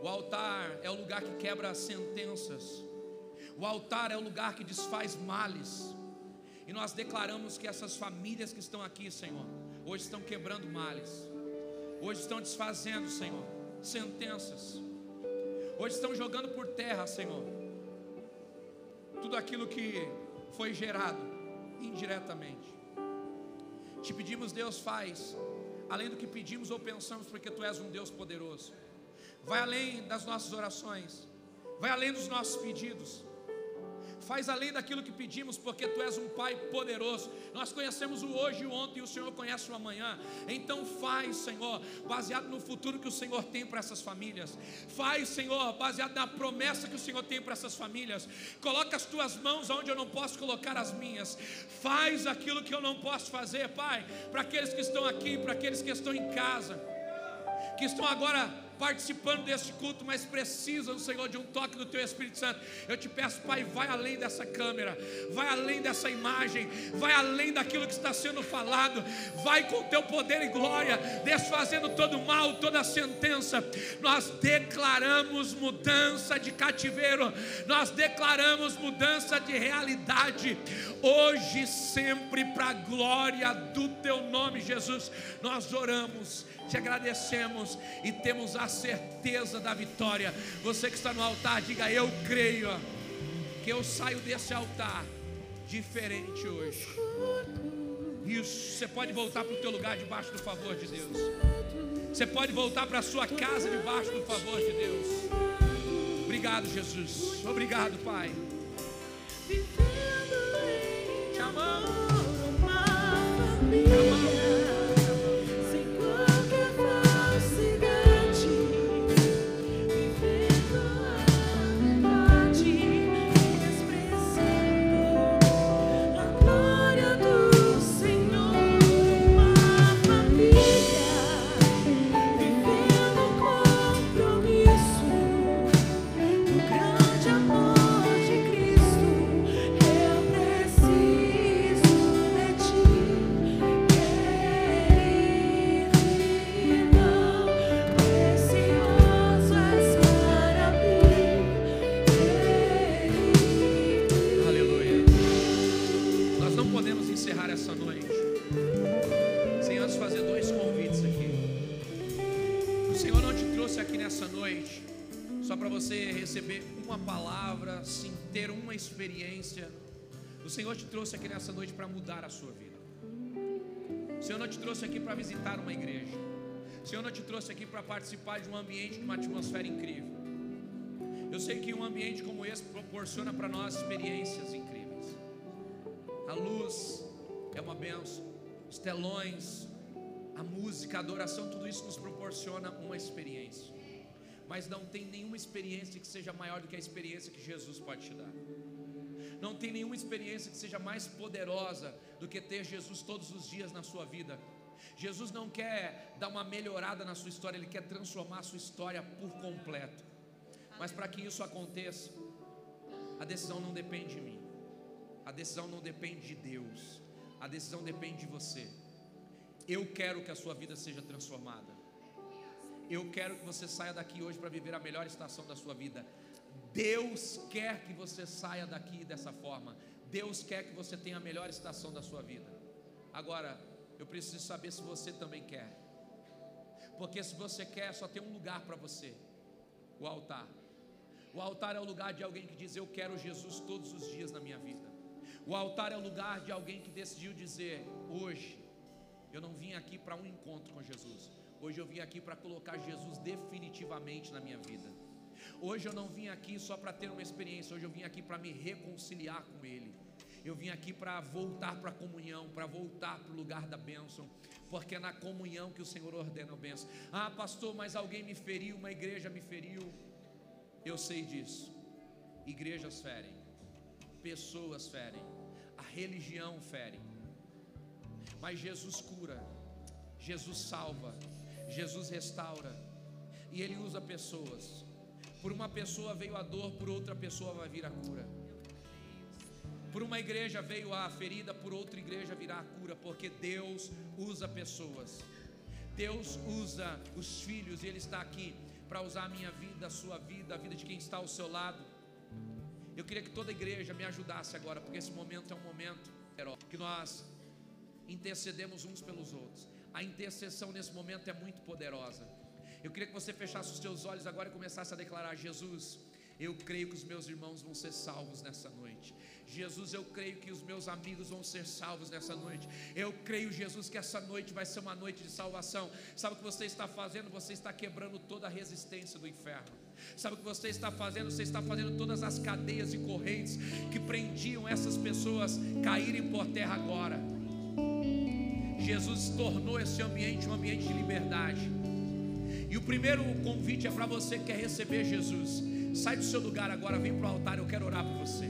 O altar é o lugar que quebra sentenças. O altar é o lugar que desfaz males. E nós declaramos que essas famílias que estão aqui, Senhor, hoje estão quebrando males. Hoje estão desfazendo, Senhor, sentenças. Hoje estão jogando por terra, Senhor, tudo aquilo que foi gerado indiretamente. Te pedimos, Deus, faz além do que pedimos ou pensamos, porque Tu és um Deus poderoso. Vai além das nossas orações, vai além dos nossos pedidos faz além daquilo que pedimos, porque tu és um Pai poderoso. Nós conhecemos o hoje e o ontem, e o Senhor conhece o amanhã. Então faz, Senhor, baseado no futuro que o Senhor tem para essas famílias. Faz, Senhor, baseado na promessa que o Senhor tem para essas famílias. Coloca as tuas mãos onde eu não posso colocar as minhas. Faz aquilo que eu não posso fazer, Pai, para aqueles que estão aqui, para aqueles que estão em casa, que estão agora participando deste culto, mas precisam, Senhor, de um toque do Teu Espírito Santo. Eu te peço, Pai, vai além dessa câmera, vai além dessa imagem, vai além daquilo que está sendo falado, vai com o Teu poder e glória, desfazendo todo mal, toda sentença. Nós declaramos mudança de cativeiro, nós declaramos mudança de realidade, hoje, sempre, para a glória do Teu nome, Jesus. Nós oramos te agradecemos e temos a certeza da vitória. Você que está no altar, diga: Eu creio que eu saio desse altar diferente hoje. Isso, você pode voltar para o teu lugar debaixo do favor de Deus. Você pode voltar para a sua casa debaixo do favor de Deus. Obrigado, Jesus. Obrigado, Pai. Te amamos. Te amamos. Senhor te trouxe aqui nessa noite para mudar a sua vida. O Senhor não te trouxe aqui para visitar uma igreja. O Senhor não te trouxe aqui para participar de um ambiente, de uma atmosfera incrível. Eu sei que um ambiente como esse proporciona para nós experiências incríveis. A luz é uma benção, os telões, a música, a adoração, tudo isso nos proporciona uma experiência. Mas não tem nenhuma experiência que seja maior do que a experiência que Jesus pode te dar. Não tem nenhuma experiência que seja mais poderosa do que ter Jesus todos os dias na sua vida. Jesus não quer dar uma melhorada na sua história, Ele quer transformar a sua história por completo. Mas para que isso aconteça, a decisão não depende de mim, a decisão não depende de Deus, a decisão depende de você. Eu quero que a sua vida seja transformada. Eu quero que você saia daqui hoje para viver a melhor estação da sua vida. Deus quer que você saia daqui dessa forma. Deus quer que você tenha a melhor estação da sua vida. Agora, eu preciso saber se você também quer. Porque se você quer, só tem um lugar para você: o altar. O altar é o lugar de alguém que diz: Eu quero Jesus todos os dias na minha vida. O altar é o lugar de alguém que decidiu dizer: Hoje Eu não vim aqui para um encontro com Jesus. Hoje eu vim aqui para colocar Jesus definitivamente na minha vida. Hoje eu não vim aqui só para ter uma experiência, hoje eu vim aqui para me reconciliar com Ele. Eu vim aqui para voltar para a comunhão, para voltar para o lugar da bênção, porque é na comunhão que o Senhor ordena a bênção. Ah, pastor, mas alguém me feriu, uma igreja me feriu. Eu sei disso. Igrejas ferem, pessoas ferem, a religião fere, mas Jesus cura, Jesus salva, Jesus restaura, e Ele usa pessoas. Por uma pessoa veio a dor, por outra pessoa vai vir a cura. Por uma igreja veio a ferida, por outra igreja virá a cura, porque Deus usa pessoas. Deus usa os filhos, e Ele está aqui para usar a minha vida, a sua vida, a vida de quem está ao seu lado. Eu queria que toda a igreja me ajudasse agora, porque esse momento é um momento que nós intercedemos uns pelos outros. A intercessão nesse momento é muito poderosa. Eu queria que você fechasse os seus olhos agora e começasse a declarar: Jesus, eu creio que os meus irmãos vão ser salvos nessa noite. Jesus, eu creio que os meus amigos vão ser salvos nessa noite. Eu creio, Jesus, que essa noite vai ser uma noite de salvação. Sabe o que você está fazendo? Você está quebrando toda a resistência do inferno. Sabe o que você está fazendo? Você está fazendo todas as cadeias e correntes que prendiam essas pessoas caírem por terra agora. Jesus tornou esse ambiente um ambiente de liberdade. E o primeiro convite é para você que quer receber Jesus. Sai do seu lugar agora, vem para o altar, eu quero orar por você.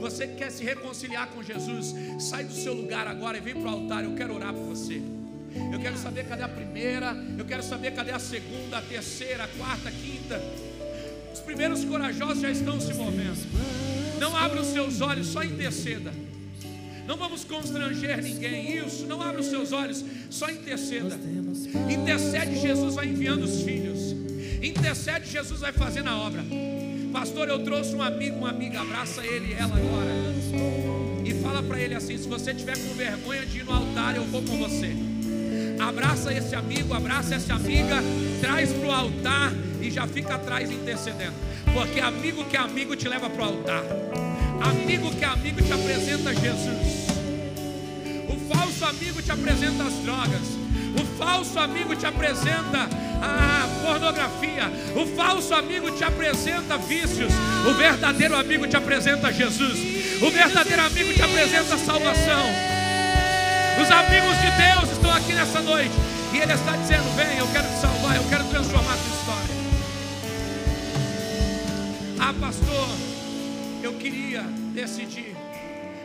Você que quer se reconciliar com Jesus, sai do seu lugar agora e vem para o altar, eu quero orar por você. Eu quero saber cadê a primeira, eu quero saber cadê a segunda, a terceira, a quarta, a quinta. Os primeiros corajosos já estão se movendo. Não abra os seus olhos, só interceda. Não vamos constranger ninguém. Isso, não abra os seus olhos, só interceda. Intercede, Jesus vai enviando os filhos. Intercede, Jesus vai fazendo a obra. Pastor, eu trouxe um amigo, uma amiga, abraça ele e ela agora. E fala para ele assim: se você tiver com vergonha de ir no altar, eu vou com você. Abraça esse amigo, abraça essa amiga, traz para o altar e já fica atrás intercedendo. Porque amigo que é amigo te leva para o altar. Amigo que é amigo te apresenta Jesus. O falso amigo te apresenta as drogas. O falso amigo te apresenta a pornografia. O falso amigo te apresenta vícios. O verdadeiro amigo te apresenta Jesus. O verdadeiro amigo te apresenta salvação. Os amigos de Deus estão aqui nessa noite. E Ele está dizendo: Vem, eu quero te salvar, eu quero transformar a tua história. Ah, pastor, queria decidir,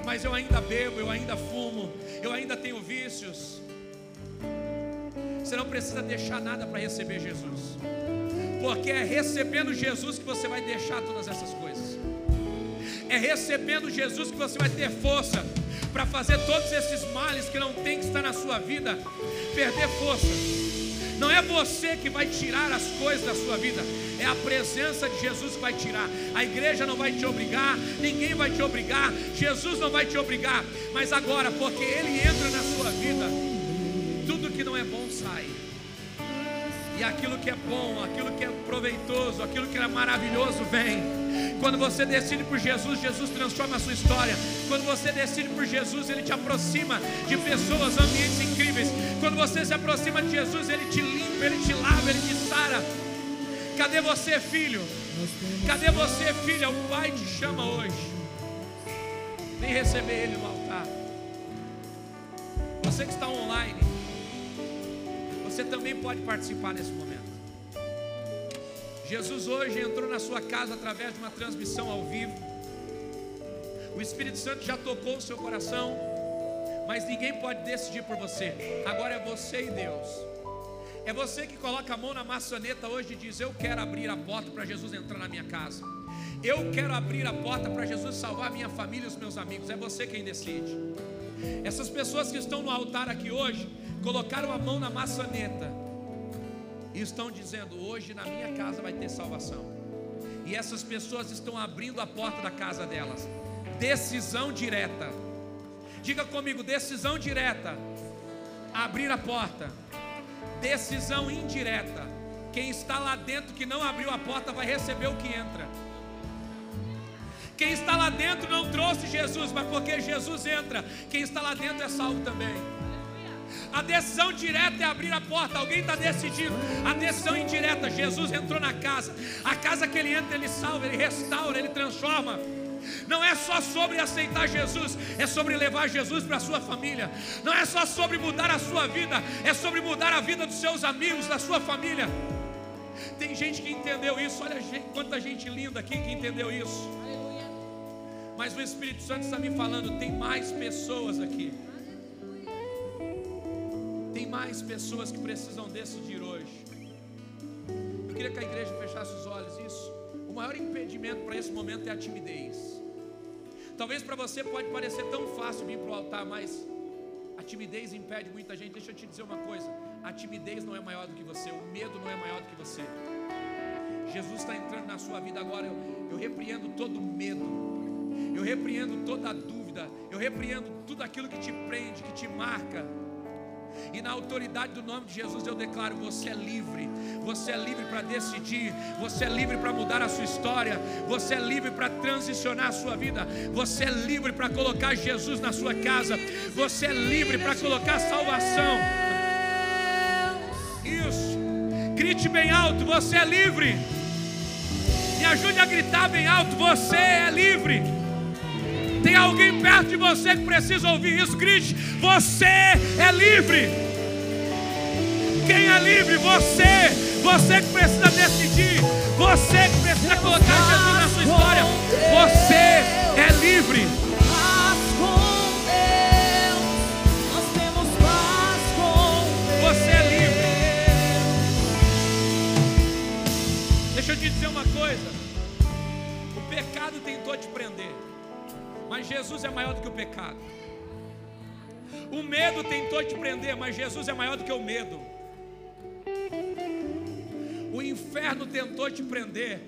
mas eu ainda bebo, eu ainda fumo, eu ainda tenho vícios. Você não precisa deixar nada para receber Jesus, porque é recebendo Jesus que você vai deixar todas essas coisas. É recebendo Jesus que você vai ter força para fazer todos esses males que não tem que estar na sua vida perder força. Não é você que vai tirar as coisas da sua vida, é a presença de Jesus que vai tirar. A igreja não vai te obrigar, ninguém vai te obrigar, Jesus não vai te obrigar, mas agora, porque Ele entra na sua vida, tudo que não é bom sai. E aquilo que é bom, aquilo que é proveitoso, aquilo que é maravilhoso vem. Quando você decide por Jesus, Jesus transforma a sua história. Quando você decide por Jesus, Ele te aproxima de pessoas, ambientes incríveis. Quando você se aproxima de Jesus, Ele te limpa, Ele te lava, Ele te sara. Cadê você, filho? Cadê você, filha? O Pai te chama hoje. Vem receber Ele no altar. Você que está online, você também pode participar nesse momento. Jesus hoje entrou na sua casa através de uma transmissão ao vivo. O Espírito Santo já tocou o seu coração, mas ninguém pode decidir por você. Agora é você e Deus. É você que coloca a mão na maçaneta hoje e diz: Eu quero abrir a porta para Jesus entrar na minha casa. Eu quero abrir a porta para Jesus salvar minha família e os meus amigos. É você quem decide. Essas pessoas que estão no altar aqui hoje colocaram a mão na maçaneta e estão dizendo: Hoje na minha casa vai ter salvação. E essas pessoas estão abrindo a porta da casa delas. Decisão direta. Diga comigo: decisão direta. Abrir a porta. Decisão indireta. Quem está lá dentro que não abriu a porta vai receber o que entra. Quem está lá dentro não trouxe Jesus, mas porque Jesus entra, quem está lá dentro é salvo também. A decisão direta é abrir a porta. Alguém está decidindo. A decisão indireta. Jesus entrou na casa. A casa que ele entra, ele salva, ele restaura, ele transforma. Não é só sobre aceitar Jesus, é sobre levar Jesus para a sua família. Não é só sobre mudar a sua vida, é sobre mudar a vida dos seus amigos, da sua família. Tem gente que entendeu isso. Olha quanta gente linda aqui que entendeu isso. Mas o Espírito Santo está me falando, tem mais pessoas aqui tem mais pessoas que precisam decidir hoje. Eu queria que a igreja fechasse os olhos. Maior impedimento para esse momento é a timidez. Talvez para você pode parecer tão fácil vir para o altar, mas a timidez impede muita gente. Deixa eu te dizer uma coisa: a timidez não é maior do que você, o medo não é maior do que você. Jesus está entrando na sua vida agora. Eu, eu repreendo todo medo, eu repreendo toda dúvida, eu repreendo tudo aquilo que te prende, que te marca. E na autoridade do nome de Jesus eu declaro: você é livre. Você é livre para decidir. Você é livre para mudar a sua história. Você é livre para transicionar a sua vida. Você é livre para colocar Jesus na sua casa. Você é livre para colocar salvação. Isso. Grite bem alto: você é livre. Me ajude a gritar bem alto: você é livre. Tem alguém perto de você que precisa ouvir isso? Grite: Você é livre. Quem é livre? Você. Você que precisa decidir. Você que precisa colocar Jesus na sua história. Você é livre. Você é livre. Deixa eu te dizer uma coisa. O pecado tentou te prender. Mas Jesus é maior do que o pecado. O medo tentou te prender, mas Jesus é maior do que o medo. O inferno tentou te prender.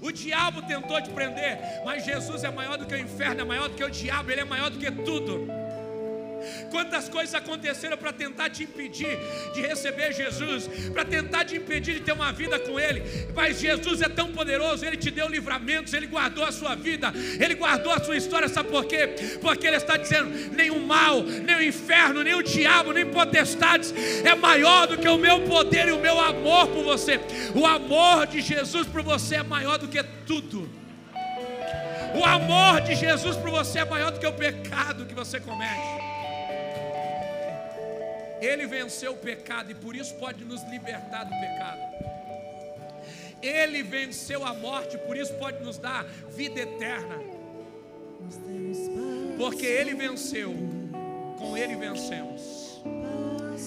O diabo tentou te prender, mas Jesus é maior do que o inferno, é maior do que o diabo, ele é maior do que tudo. Quantas coisas aconteceram para tentar te impedir de receber Jesus, para tentar te impedir de ter uma vida com Ele, mas Jesus é tão poderoso, Ele te deu livramentos, Ele guardou a sua vida, Ele guardou a sua história, sabe por quê? Porque Ele está dizendo: o mal, nem o inferno, nem o diabo, nem potestades é maior do que o meu poder e o meu amor por você. O amor de Jesus por você é maior do que tudo. O amor de Jesus por você é maior do que o pecado que você comete. Ele venceu o pecado e por isso pode nos libertar do pecado. Ele venceu a morte, por isso pode nos dar vida eterna. Porque Ele venceu, com Ele vencemos.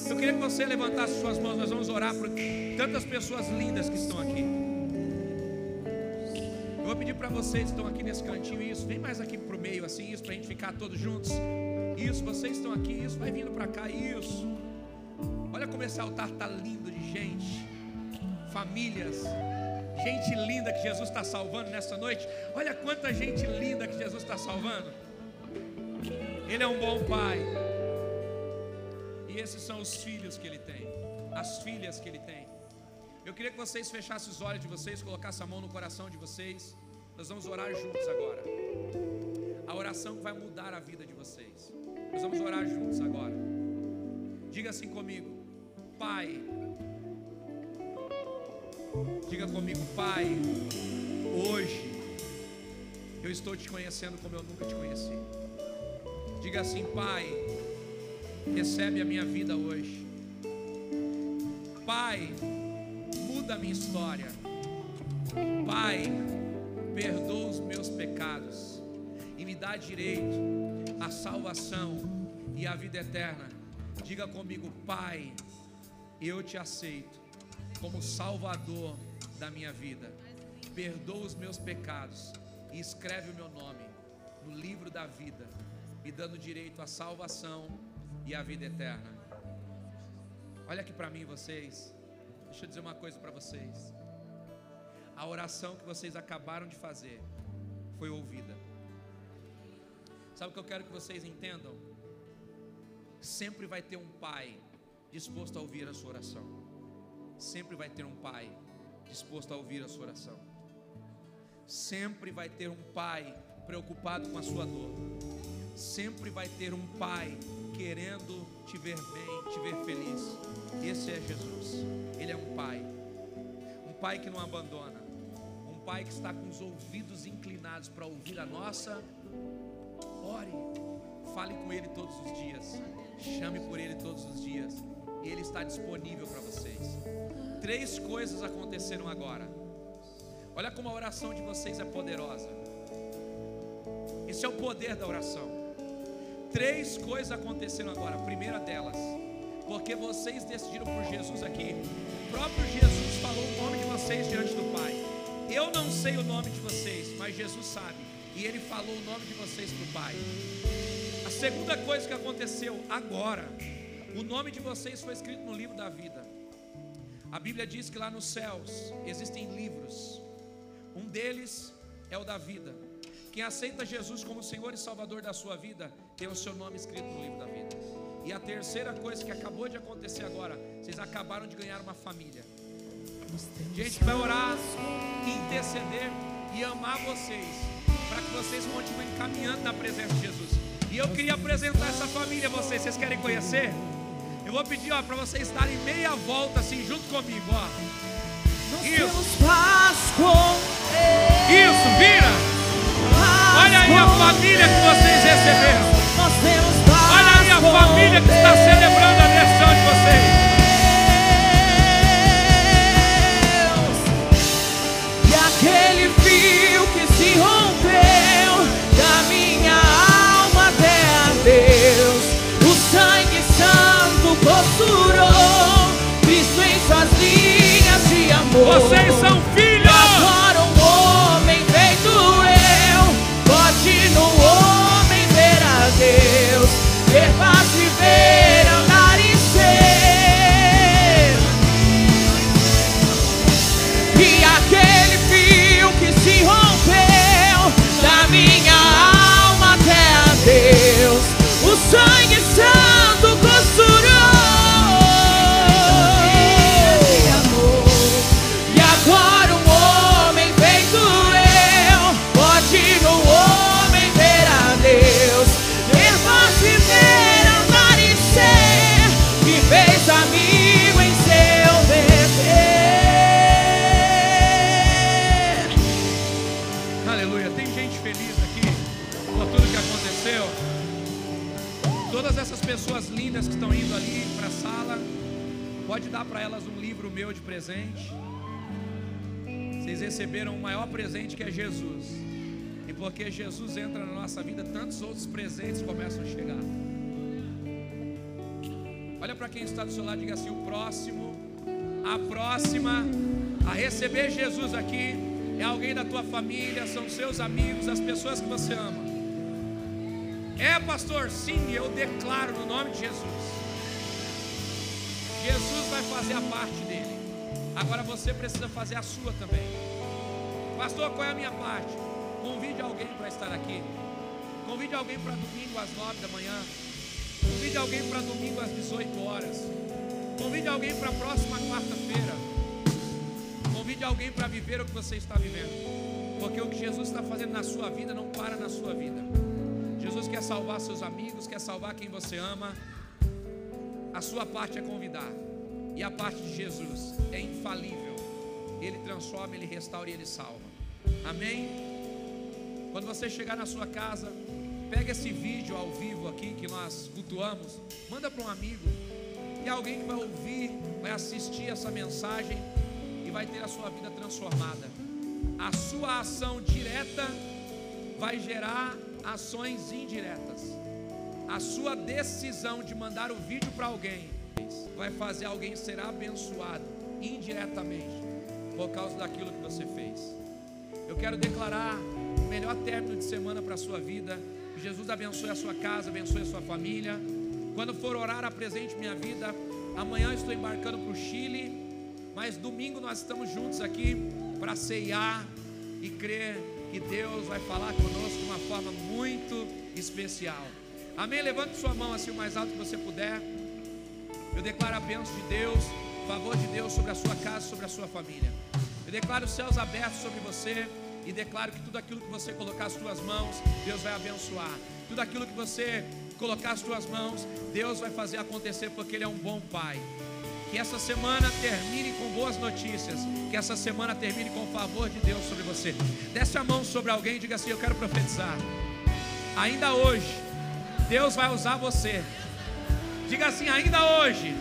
Eu queria que você levantasse suas mãos, nós vamos orar por tantas pessoas lindas que estão aqui. Eu vou pedir para vocês que estão aqui nesse cantinho, isso, vem mais aqui para o meio, assim, isso, para a gente ficar todos juntos. Isso, vocês estão aqui, isso, vai vindo para cá, isso. Olha como esse altar está lindo de gente, famílias, gente linda que Jesus está salvando nessa noite. Olha quanta gente linda que Jesus está salvando. Ele é um bom pai. E esses são os filhos que ele tem, as filhas que ele tem. Eu queria que vocês fechassem os olhos de vocês, colocassem a mão no coração de vocês. Nós vamos orar juntos agora. A oração que vai mudar a vida de vocês. Nós vamos orar juntos agora. Diga assim comigo. Pai. Diga comigo, Pai. Hoje eu estou te conhecendo como eu nunca te conheci. Diga assim, Pai. Recebe a minha vida hoje. Pai, muda a minha história. Pai, perdoa os meus pecados me dá direito à salvação e à vida eterna. Diga comigo, Pai eu te aceito como Salvador da minha vida. Perdoa os meus pecados e escreve o meu nome no livro da vida, me dando direito à salvação e à vida eterna. Olha aqui para mim, vocês. Deixa eu dizer uma coisa para vocês. A oração que vocês acabaram de fazer foi ouvida. Sabe o que eu quero que vocês entendam? Sempre vai ter um pai disposto a ouvir a sua oração. Sempre vai ter um pai disposto a ouvir a sua oração. Sempre vai ter um pai preocupado com a sua dor. sempre vai ter um pai querendo te ver bem, te ver feliz. Esse é Jesus. Ele é um pai. Um pai que não abandona. Um pai que está com os ouvidos inclinados para ouvir a nossa. Fale com ele todos os dias. Chame por ele todos os dias. Ele está disponível para vocês. Três coisas aconteceram agora. Olha como a oração de vocês é poderosa. Esse é o poder da oração. Três coisas aconteceram agora. A primeira delas, porque vocês decidiram por Jesus aqui. O próprio Jesus falou o nome de vocês diante do Pai. Eu não sei o nome de vocês, mas Jesus sabe. E Ele falou o nome de vocês para o Pai. Segunda coisa que aconteceu agora, o nome de vocês foi escrito no livro da vida. A Bíblia diz que lá nos céus existem livros. Um deles é o da vida. Quem aceita Jesus como Senhor e Salvador da sua vida, tem o seu nome escrito no livro da vida. E a terceira coisa que acabou de acontecer agora, vocês acabaram de ganhar uma família. Gente vai orar, interceder e amar vocês, para que vocês continuem caminhando na presença de Jesus. E eu queria apresentar essa família a vocês. Vocês querem conhecer? Eu vou pedir para vocês darem meia volta assim junto comigo, ó. Isso. Isso, vira. Olha aí a família que vocês receberam. Olha aí a família que está celebrando a presentes começam a chegar. Olha para quem está do seu lado e diga assim: o próximo, a próxima a receber Jesus aqui é alguém da tua família, são seus amigos, as pessoas que você ama. É, pastor? Sim, eu declaro no nome de Jesus. Jesus vai fazer a parte dele. Agora você precisa fazer a sua também. Pastor, qual é a minha parte? Convide alguém para estar aqui. Convide alguém para domingo às nove da manhã. Convide alguém para domingo às 18 horas. Convide alguém para a próxima quarta-feira. Convide alguém para viver o que você está vivendo. Porque o que Jesus está fazendo na sua vida não para na sua vida. Jesus quer salvar seus amigos, quer salvar quem você ama. A sua parte é convidar. E a parte de Jesus é infalível. Ele transforma, ele restaura e ele salva. Amém? Quando você chegar na sua casa, pega esse vídeo ao vivo aqui que nós cultuamos, manda para um amigo. E alguém que vai ouvir, vai assistir essa mensagem e vai ter a sua vida transformada. A sua ação direta vai gerar ações indiretas. A sua decisão de mandar o vídeo para alguém vai fazer alguém ser abençoado indiretamente por causa daquilo que você fez. Eu quero declarar o melhor término de semana para a sua vida. Jesus abençoe a sua casa, abençoe a sua família. Quando for orar, apresente minha vida. Amanhã estou embarcando para o Chile, mas domingo nós estamos juntos aqui para ceiar e crer que Deus vai falar conosco de uma forma muito especial. Amém? Levante sua mão assim o mais alto que você puder. Eu declaro a bênção de Deus, o favor de Deus sobre a sua casa, sobre a sua família. Eu declaro os céus abertos sobre você e declaro que tudo aquilo que você colocar as suas mãos, Deus vai abençoar. tudo aquilo que você colocar as suas mãos, Deus vai fazer acontecer porque Ele é um bom Pai. Que essa semana termine com boas notícias. Que essa semana termine com o favor de Deus sobre você. Desce a mão sobre alguém e diga assim: Eu quero profetizar. Ainda hoje, Deus vai usar você. Diga assim: Ainda hoje,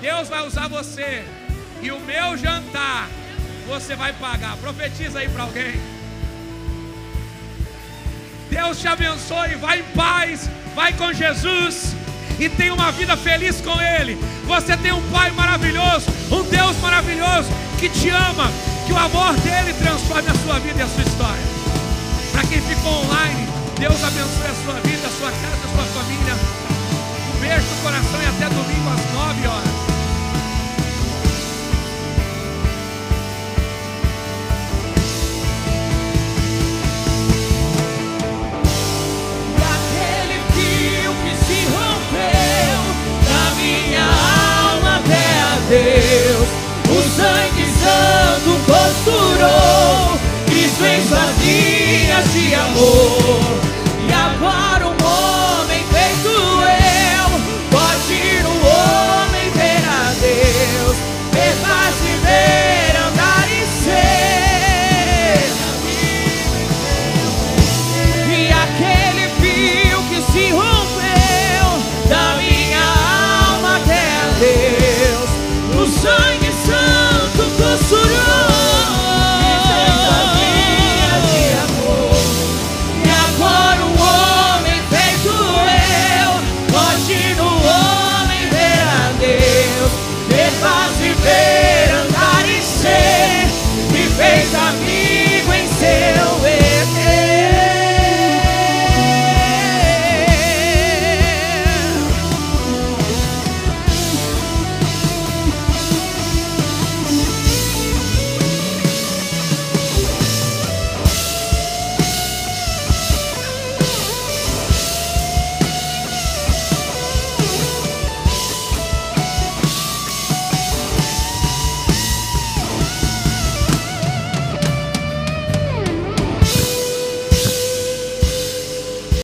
Deus vai usar você. E o meu jantar, você vai pagar. Profetiza aí para alguém. Deus te abençoe. Vai em paz. Vai com Jesus e tenha uma vida feliz com Ele. Você tem um Pai maravilhoso, um Deus maravilhoso que te ama, que o amor dele transforme a sua vida e a sua história. Para quem ficou online, Deus abençoe a sua vida, a sua casa, a sua família. Um beijo no coração e até domingo às 9 horas. amor.